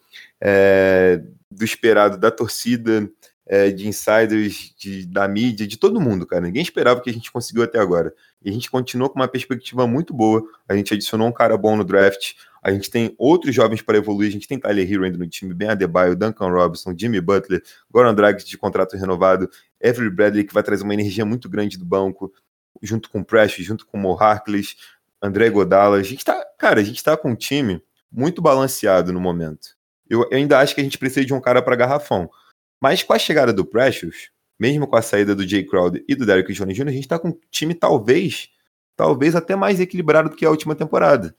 é, do esperado da torcida, é, de insiders, de, da mídia, de todo mundo, cara. Ninguém esperava o que a gente conseguiu até agora. E a gente continua com uma perspectiva muito boa. A gente adicionou um cara bom no draft. A gente tem outros jovens para evoluir. A gente tem Tyler Hero ainda no time, Ben Adebayo, Duncan Robinson, Jimmy Butler, Goran Dragic de contrato renovado, Avery Bradley, que vai trazer uma energia muito grande do banco, junto com o Precious, junto com o Mo Harkless, André Godala. A gente tá, cara, a gente tá com um time muito balanceado no momento. Eu, eu ainda acho que a gente precisa de um cara para garrafão. Mas com a chegada do Precious, mesmo com a saída do Jay Crowder e do Derrick Jones Jr., a gente está com um time talvez, talvez até mais equilibrado do que a última temporada.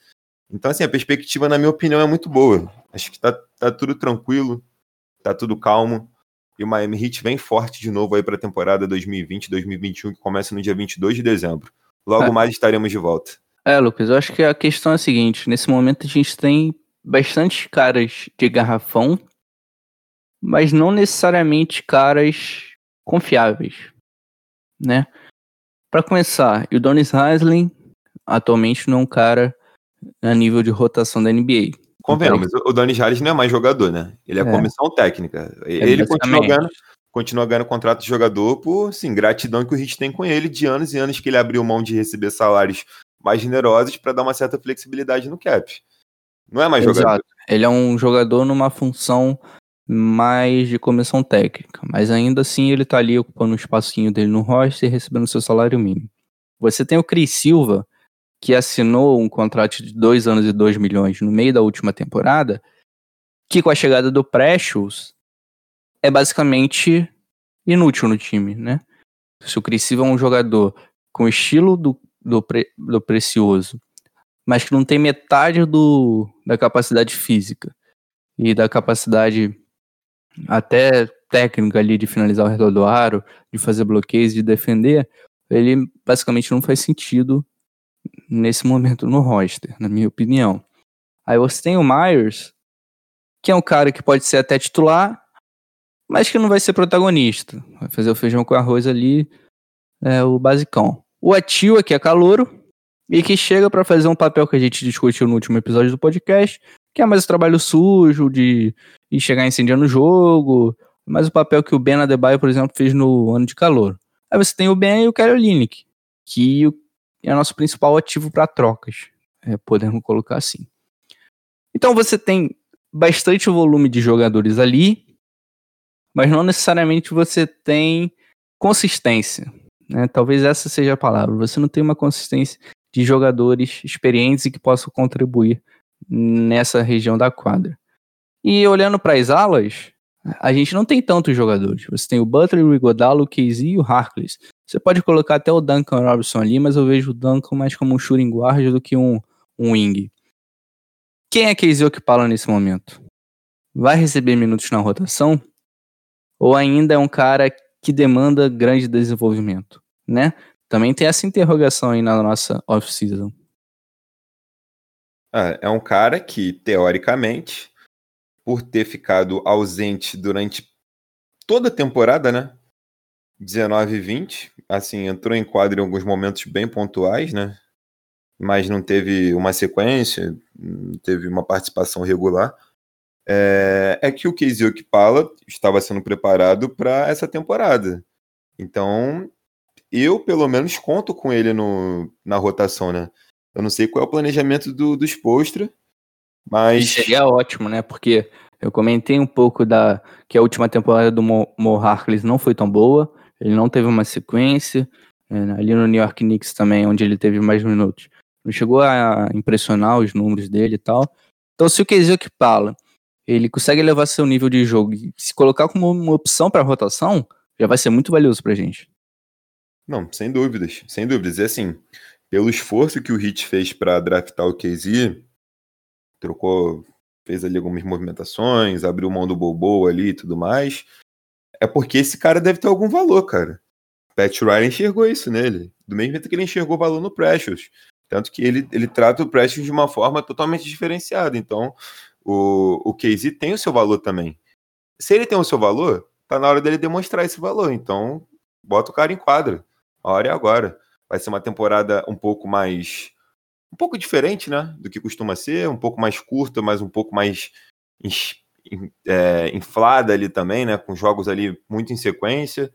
Então, assim, a perspectiva, na minha opinião, é muito boa. Acho que tá, tá tudo tranquilo, tá tudo calmo. E o Miami Heat vem forte de novo aí para a temporada 2020-2021, que começa no dia 22 de dezembro. Logo É. mais estaremos de volta. É, Lucas, eu acho que a questão é a seguinte: nesse momento a gente tem bastante caras de garrafão, mas não necessariamente caras confiáveis, né? Para começar, o Donis Haslem atualmente não é um cara a nível de rotação da NBA. Convenhamos, o Dani Jales não é mais jogador, né? Ele é, É. comissão técnica. É, Ele continua ganhando, continua ganhando contrato de jogador por, sim, gratidão que o Heat tem com ele de anos e anos que ele abriu mão de receber salários mais generosos para dar uma certa flexibilidade no cap. Não é mais jogador. Exato. Ele é um jogador numa função mais de comissão técnica, mas ainda assim ele tá ali ocupando um espacinho dele no roster e recebendo seu salário mínimo. Você tem o Cris Silva, que assinou um contrato de dois anos e dois milhões no meio da última temporada, que com a chegada do Precious é basicamente inútil no time, né? Se o Cris Silva é um jogador com o estilo do, do, Pre- do Precioso, mas que não tem metade do, da capacidade física e da capacidade até técnica ali de finalizar ao redor do aro, de fazer bloqueios, de defender, ele basicamente não faz sentido nesse momento no roster, na minha opinião. Aí você tem o Myers, que é um cara que pode ser até titular, mas que não vai ser protagonista. Vai fazer o feijão com arroz ali, é o basicão. O Atua, que é calouro, e que chega pra fazer um papel que a gente discutiu no último episódio do podcast, que é mais o trabalho sujo de, chegar incendiando o jogo, mas o papel que o Ben Adebayo, por exemplo, fez no ano de calor. Aí você tem o Ben e o Olynyk, que o- é nosso principal ativo para trocas, é, podemos colocar assim. Então você tem bastante volume de jogadores ali, mas não necessariamente você tem consistência. Né? Talvez essa seja a palavra. Você não tem uma consistência de jogadores experientes e que possam contribuir nessa região da quadra. E olhando para as alas, a gente não tem tantos jogadores. Você tem o Butler, o Igodalo, o KZ e o Harkless. Você pode colocar até o Duncan Robinson ali, mas eu vejo o Duncan mais como um shooting guard do que um, um wing. Quem é KZ Okpala nesse momento? Vai receber minutos na rotação? Ou ainda é um cara que demanda grande desenvolvimento, né? Também tem essa interrogação aí na nossa off-season. Ah, é um cara que, teoricamente, por ter ficado ausente durante toda a temporada, né? 19 e 20, assim, entrou em quadro em alguns momentos bem pontuais, né? Mas não teve uma sequência, não teve uma participação regular. É, é que o Casey Okpala estava sendo preparado para essa temporada. Então, eu, pelo menos, conto com ele no, na rotação, né? Eu não sei qual é o planejamento do, do Spostra, E mas. seria ótimo, né? Porque eu comentei um pouco da que a última temporada do Mo, Mo Harkless não foi tão boa. Ele não teve uma sequência. é, ali no New York Knicks também, onde ele teve mais minutos. Não chegou a impressionar os números dele e tal. Então, se o Casey Okpala ele consegue levar seu nível de jogo e se colocar como uma opção para rotação, já vai ser muito valioso pra gente. Não, sem dúvidas, sem dúvidas. E assim, pelo esforço que o Heat fez para draftar o KZ, trocou, fez ali algumas movimentações, abriu mão do Bobo ali e tudo mais, é porque esse cara deve ter algum valor, cara. Pat Riley enxergou isso nele, do mesmo jeito que ele enxergou valor no Precious. Tanto que ele, ele trata o Precious de uma forma totalmente diferenciada. Então, o, o Casey tem o seu valor também. Se ele tem o seu valor, tá na hora dele demonstrar esse valor. Então, bota o cara em quadra. A hora é agora. Vai ser uma temporada um pouco mais. Um pouco diferente, né? Do que costuma ser, um pouco mais curta, mas um pouco mais é, inflada ali também, né? Com jogos ali muito em sequência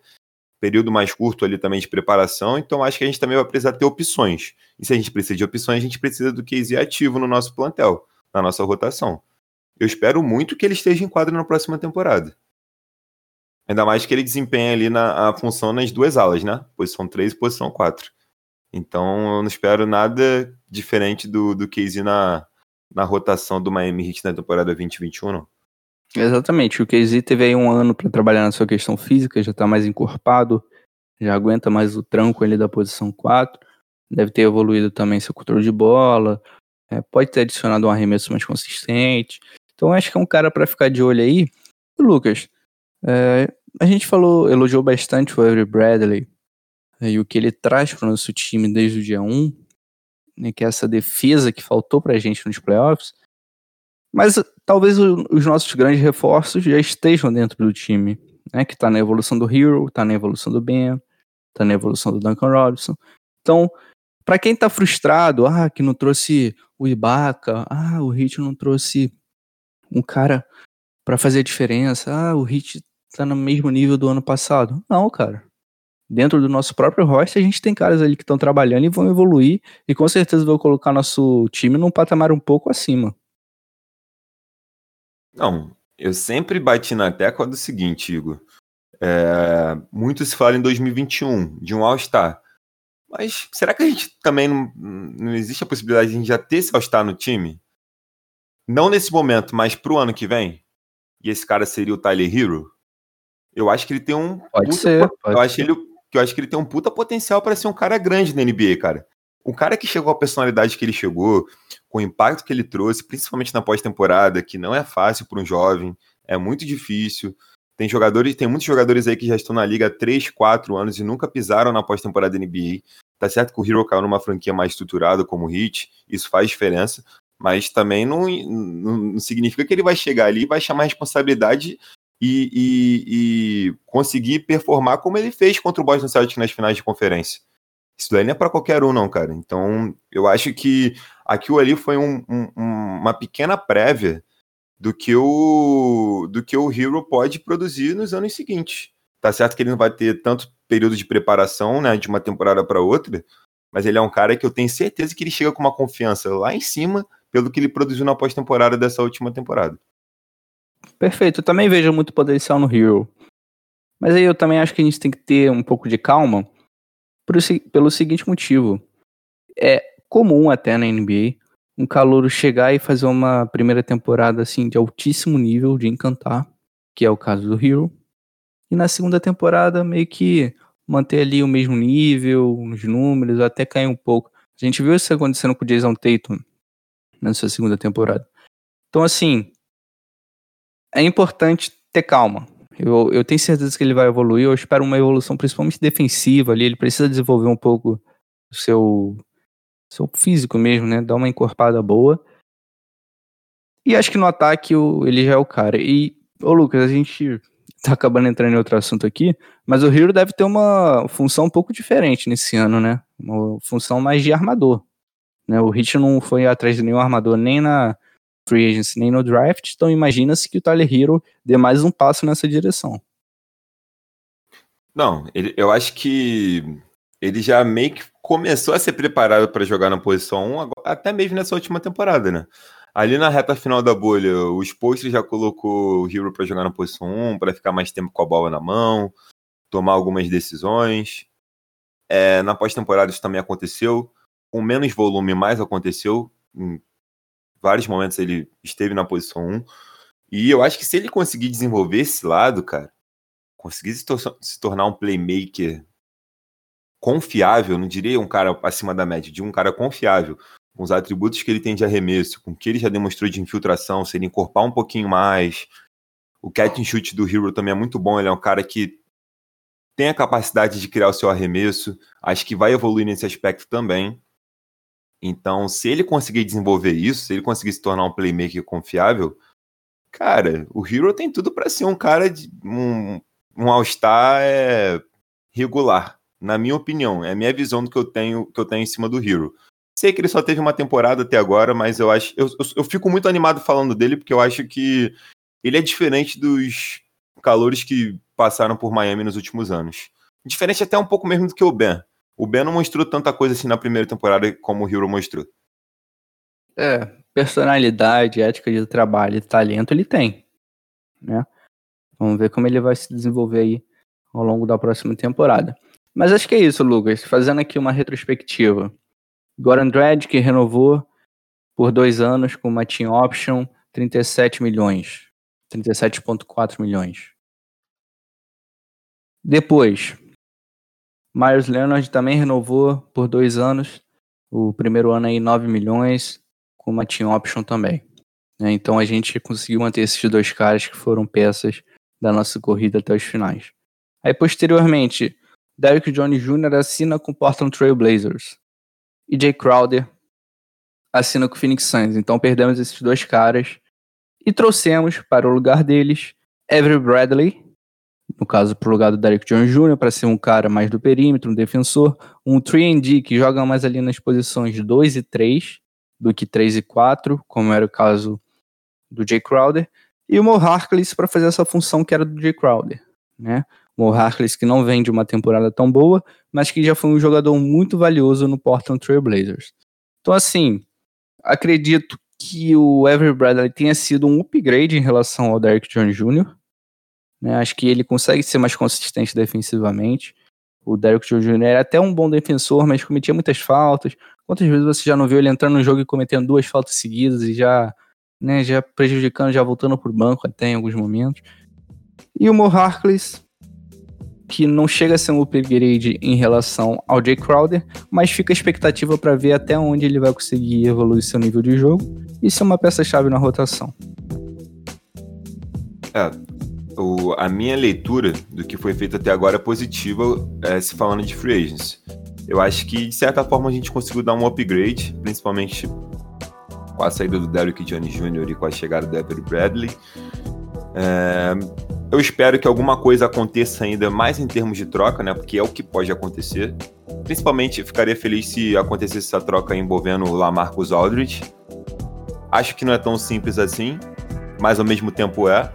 período mais curto ali também de preparação, então acho que a gente também vai precisar ter opções. E se a gente precisa de opções, a gente precisa do case ativo no nosso plantel, na nossa rotação. Eu espero muito que ele esteja em quadro na próxima temporada. Ainda mais que ele desempenha ali na, a função nas duas alas, né? Posição 3 e posição 4. Então eu não espero nada diferente do, do Casey na, na rotação do Miami Heat na temporada 2021, não. Exatamente. O Casey teve aí um ano para trabalhar na sua questão física, já está mais encorpado, já aguenta mais o tranco ali da posição 4. Deve ter evoluído também seu controle de bola. É, pode ter adicionado um arremesso mais consistente. Então acho que é um cara para ficar de olho aí. E Lucas, é, a gente falou, elogiou bastante o Avery Bradley é, e o que ele traz para o nosso time desde o dia 1, né, que é essa defesa que faltou para a gente nos playoffs. Mas talvez o, os nossos grandes reforços já estejam dentro do time, né? Que tá na evolução do Hero, tá na evolução do Ben, tá na evolução do Duncan Robinson. Então, para quem tá frustrado, ah, que não trouxe o Ibaka, ah, o Hit não trouxe um cara para fazer a diferença, ah, o Hit tá no mesmo nível do ano passado. Não, cara. Dentro do nosso próprio roster, a gente tem caras ali que estão trabalhando e vão evoluir, e com certeza vão colocar nosso time num patamar um pouco acima. Não, eu sempre bati na tecla do seguinte, Igor. É, muito se fala em 2021 de um All-Star. Mas será que a gente também não, não existe a possibilidade de a gente já ter esse All-Star no time? Não nesse momento, mas pro ano que vem? E esse cara seria o Tyler Hero? Eu acho que ele tem um. Pode puta, ser. Pode eu, acho ser. Ele, eu acho que ele tem um puta potencial para ser um cara grande na NBA, cara. Um cara que chegou à personalidade que ele chegou, com o impacto que ele trouxe, principalmente na pós-temporada, que não é fácil para um jovem, é muito difícil. Tem jogadores, tem muitos jogadores aí que já estão na liga há 3, 4 anos e nunca pisaram na pós-temporada NBA. Tá certo que o Hero caiu numa franquia mais estruturada como o Heat, isso faz diferença, mas também não, não, não significa que ele vai chegar ali e vai chamar responsabilidade e, e, e, conseguir performar como ele fez contra o Boston Celtics nas finais de conferência. Isso daí não é para qualquer um, não, cara. Então, eu acho que aquilo ali foi um, um, uma pequena prévia do que o do que o Hero pode produzir nos anos seguintes. Tá certo que ele não vai ter tanto período de preparação, né, de uma temporada para outra, mas ele é um cara que eu tenho certeza que ele chega com uma confiança lá em cima pelo que ele produziu na pós-temporada dessa última temporada. Perfeito, eu também vejo muito potencial no Hero. Mas aí eu também acho que a gente tem que ter um pouco de calma pelo seguinte motivo. É comum até na NBA um calouro chegar e fazer uma primeira temporada assim de altíssimo nível, de encantar, que é o caso do Hero. E na segunda temporada meio que manter ali o mesmo nível, os números, até cair um pouco. A gente viu isso acontecendo com o Jason Tatum nessa segunda temporada. Então assim, é importante ter calma. Eu, eu tenho certeza que ele vai evoluir. Eu espero uma evolução principalmente defensiva ali. Ele precisa desenvolver um pouco o seu, seu físico mesmo, né? Dar uma encorpada boa. E acho que no ataque o, ele já é o cara. E, ô Lucas, a gente tá acabando entrando em outro assunto aqui, mas o Hero deve ter uma função um pouco diferente nesse ano, né? Uma função mais de armador. Né? O Hit não foi atrás de nenhum armador nem na free agency nem no draft, então imagina-se que o Tyler Hero dê mais um passo nessa direção. Não, ele, eu acho que ele já meio que começou a ser preparado para jogar na posição 1, até mesmo nessa última temporada, né? Ali na reta final da bolha, o Spolstra já colocou o Hero para jogar na posição 1, para ficar mais tempo com a bola na mão, tomar algumas decisões. É, na pós-temporada isso também aconteceu, com menos volume, mais aconteceu vários momentos ele esteve na posição 1. E eu acho que se ele conseguir desenvolver esse lado, cara, conseguir se, tor se tornar um playmaker confiável, não diria um cara acima da média, de um cara confiável, com os atributos que ele tem de arremesso, com o que ele já demonstrou de infiltração, se ele encorpar um pouquinho mais. O catch and shoot do Hero também é muito bom, ele é um cara que tem a capacidade de criar o seu arremesso, acho que vai evoluir nesse aspecto também. Então, se ele conseguir desenvolver isso, se ele conseguir se tornar um playmaker confiável, cara, o Hero tem tudo para ser um cara de um, um All-Star é, regular, na minha opinião. É a minha visão do que eu tenho que eu tenho em cima do Hero. Sei que ele só teve uma temporada até agora, mas eu acho. Eu, eu, eu fico muito animado falando dele, porque eu acho que ele é diferente dos calores que passaram por Miami nos últimos anos. Diferente até um pouco mesmo do que o Ben. O Ben não mostrou tanta coisa assim na primeira temporada como o Hero mostrou. É, personalidade, ética de trabalho e talento ele tem, né? Vamos ver como ele vai se desenvolver aí ao longo da próxima temporada. Mas acho que é isso, Lucas. Fazendo aqui uma retrospectiva. Goran Dredd, que renovou por dois anos com uma team option, 37 milhões. 37,4 milhões. Depois, Myers Leonard também renovou por dois anos. O primeiro ano aí 9 milhões, com uma team option também. né? Então a gente conseguiu manter esses dois caras que foram peças da nossa corrida até os finais. Aí posteriormente, Derrick Jones Jr. assina com o Portland Trail Blazers. E Jay Crowder assina com o Phoenix Suns. Então perdemos esses dois caras e trouxemos para o lugar deles Avery Bradley, no caso para o lugar do Derrick Jones Jr., para ser um cara mais do perímetro, um defensor, um 3D que joga mais ali nas posições 2 e 3 do que 3 e 4, como era o caso do Jay Crowder, e o Mo Harkless para fazer essa função que era do Jay Crowder, né? Mo Harkless que não vem de uma temporada tão boa, mas que já foi um jogador muito valioso no Portland Trail Blazers. Então assim, acredito que o Avery Bradley tenha sido um upgrade em relação ao Derrick Jones Jr., né? Acho que ele consegue ser mais consistente defensivamente. O Derrick Jones Jr. era até um bom defensor, mas cometia muitas faltas. Quantas vezes você já não viu ele entrando no jogo e cometendo duas faltas seguidas e já, né, já prejudicando, já voltando pro banco até em alguns momentos. E o Mo Harkless, que não chega a ser um upgrade em relação ao Jay Crowder, mas fica a expectativa para ver até onde ele vai conseguir evoluir seu nível de jogo e ser uma peça-chave na rotação. É, o- a minha leitura do que foi feito até agora é positiva, é, se falando de free agents. Eu acho que, de certa forma, a gente conseguiu dar um upgrade, principalmente com a saída do Derrick Jones Jr. e com a chegada do Avery Bradley. É, eu espero que alguma coisa aconteça ainda mais em termos de troca, né? Porque é o que pode acontecer. Principalmente, ficaria feliz se acontecesse essa troca envolvendo o Lamarcus Aldridge. Acho que não é tão simples assim, mas ao mesmo tempo é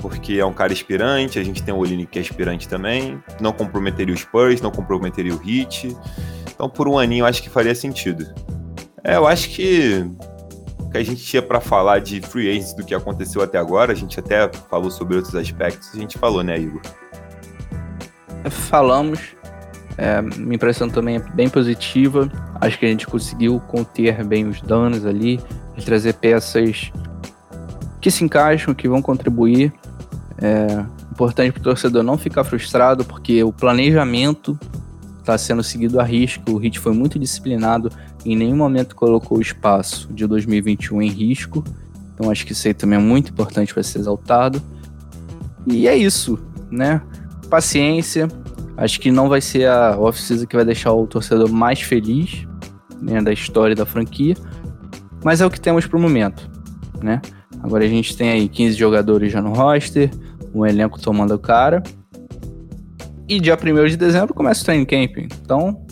porque é um cara aspirante, a gente tem o Olini que é aspirante também, não comprometeria o Spurs, não comprometeria o Heat, então por um aninho eu acho que faria sentido. É, eu acho que o que a gente tinha pra falar de free agents do que aconteceu até agora, a gente até falou sobre outros aspectos, a gente falou, né, Igor? Falamos, é, minha impressão também é bem positiva. Acho que a gente conseguiu conter bem os danos ali, trazer peças que se encaixam, que vão contribuir. É importante para o torcedor não ficar frustrado, porque o planejamento está sendo seguido a risco. O Hit foi muito disciplinado, em nenhum momento colocou o espaço de 2021 em risco. Então acho que isso aí também é muito importante para ser exaltado. E é isso, né? Paciência. Acho que não vai ser a off-season que vai deixar o torcedor mais feliz né, da história da franquia. Mas é o que temos para o momento, né? Agora a gente tem aí 15 jogadores já no roster, um elenco tomando o cara. E dia 1 de dezembro começa o training camp. Então,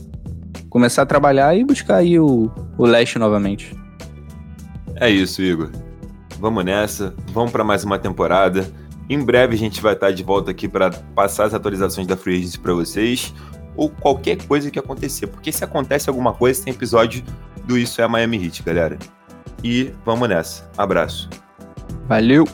começar a trabalhar e buscar aí o, o leste novamente. É isso, Igor. Vamos nessa, vamos para mais uma temporada. Em breve a gente vai estar de volta aqui para passar as atualizações da Free Agency para vocês, ou qualquer coisa que acontecer, porque se acontece alguma coisa, tem episódio do Isso é Miami Heat, galera. E vamos nessa. Abraço. Valeu!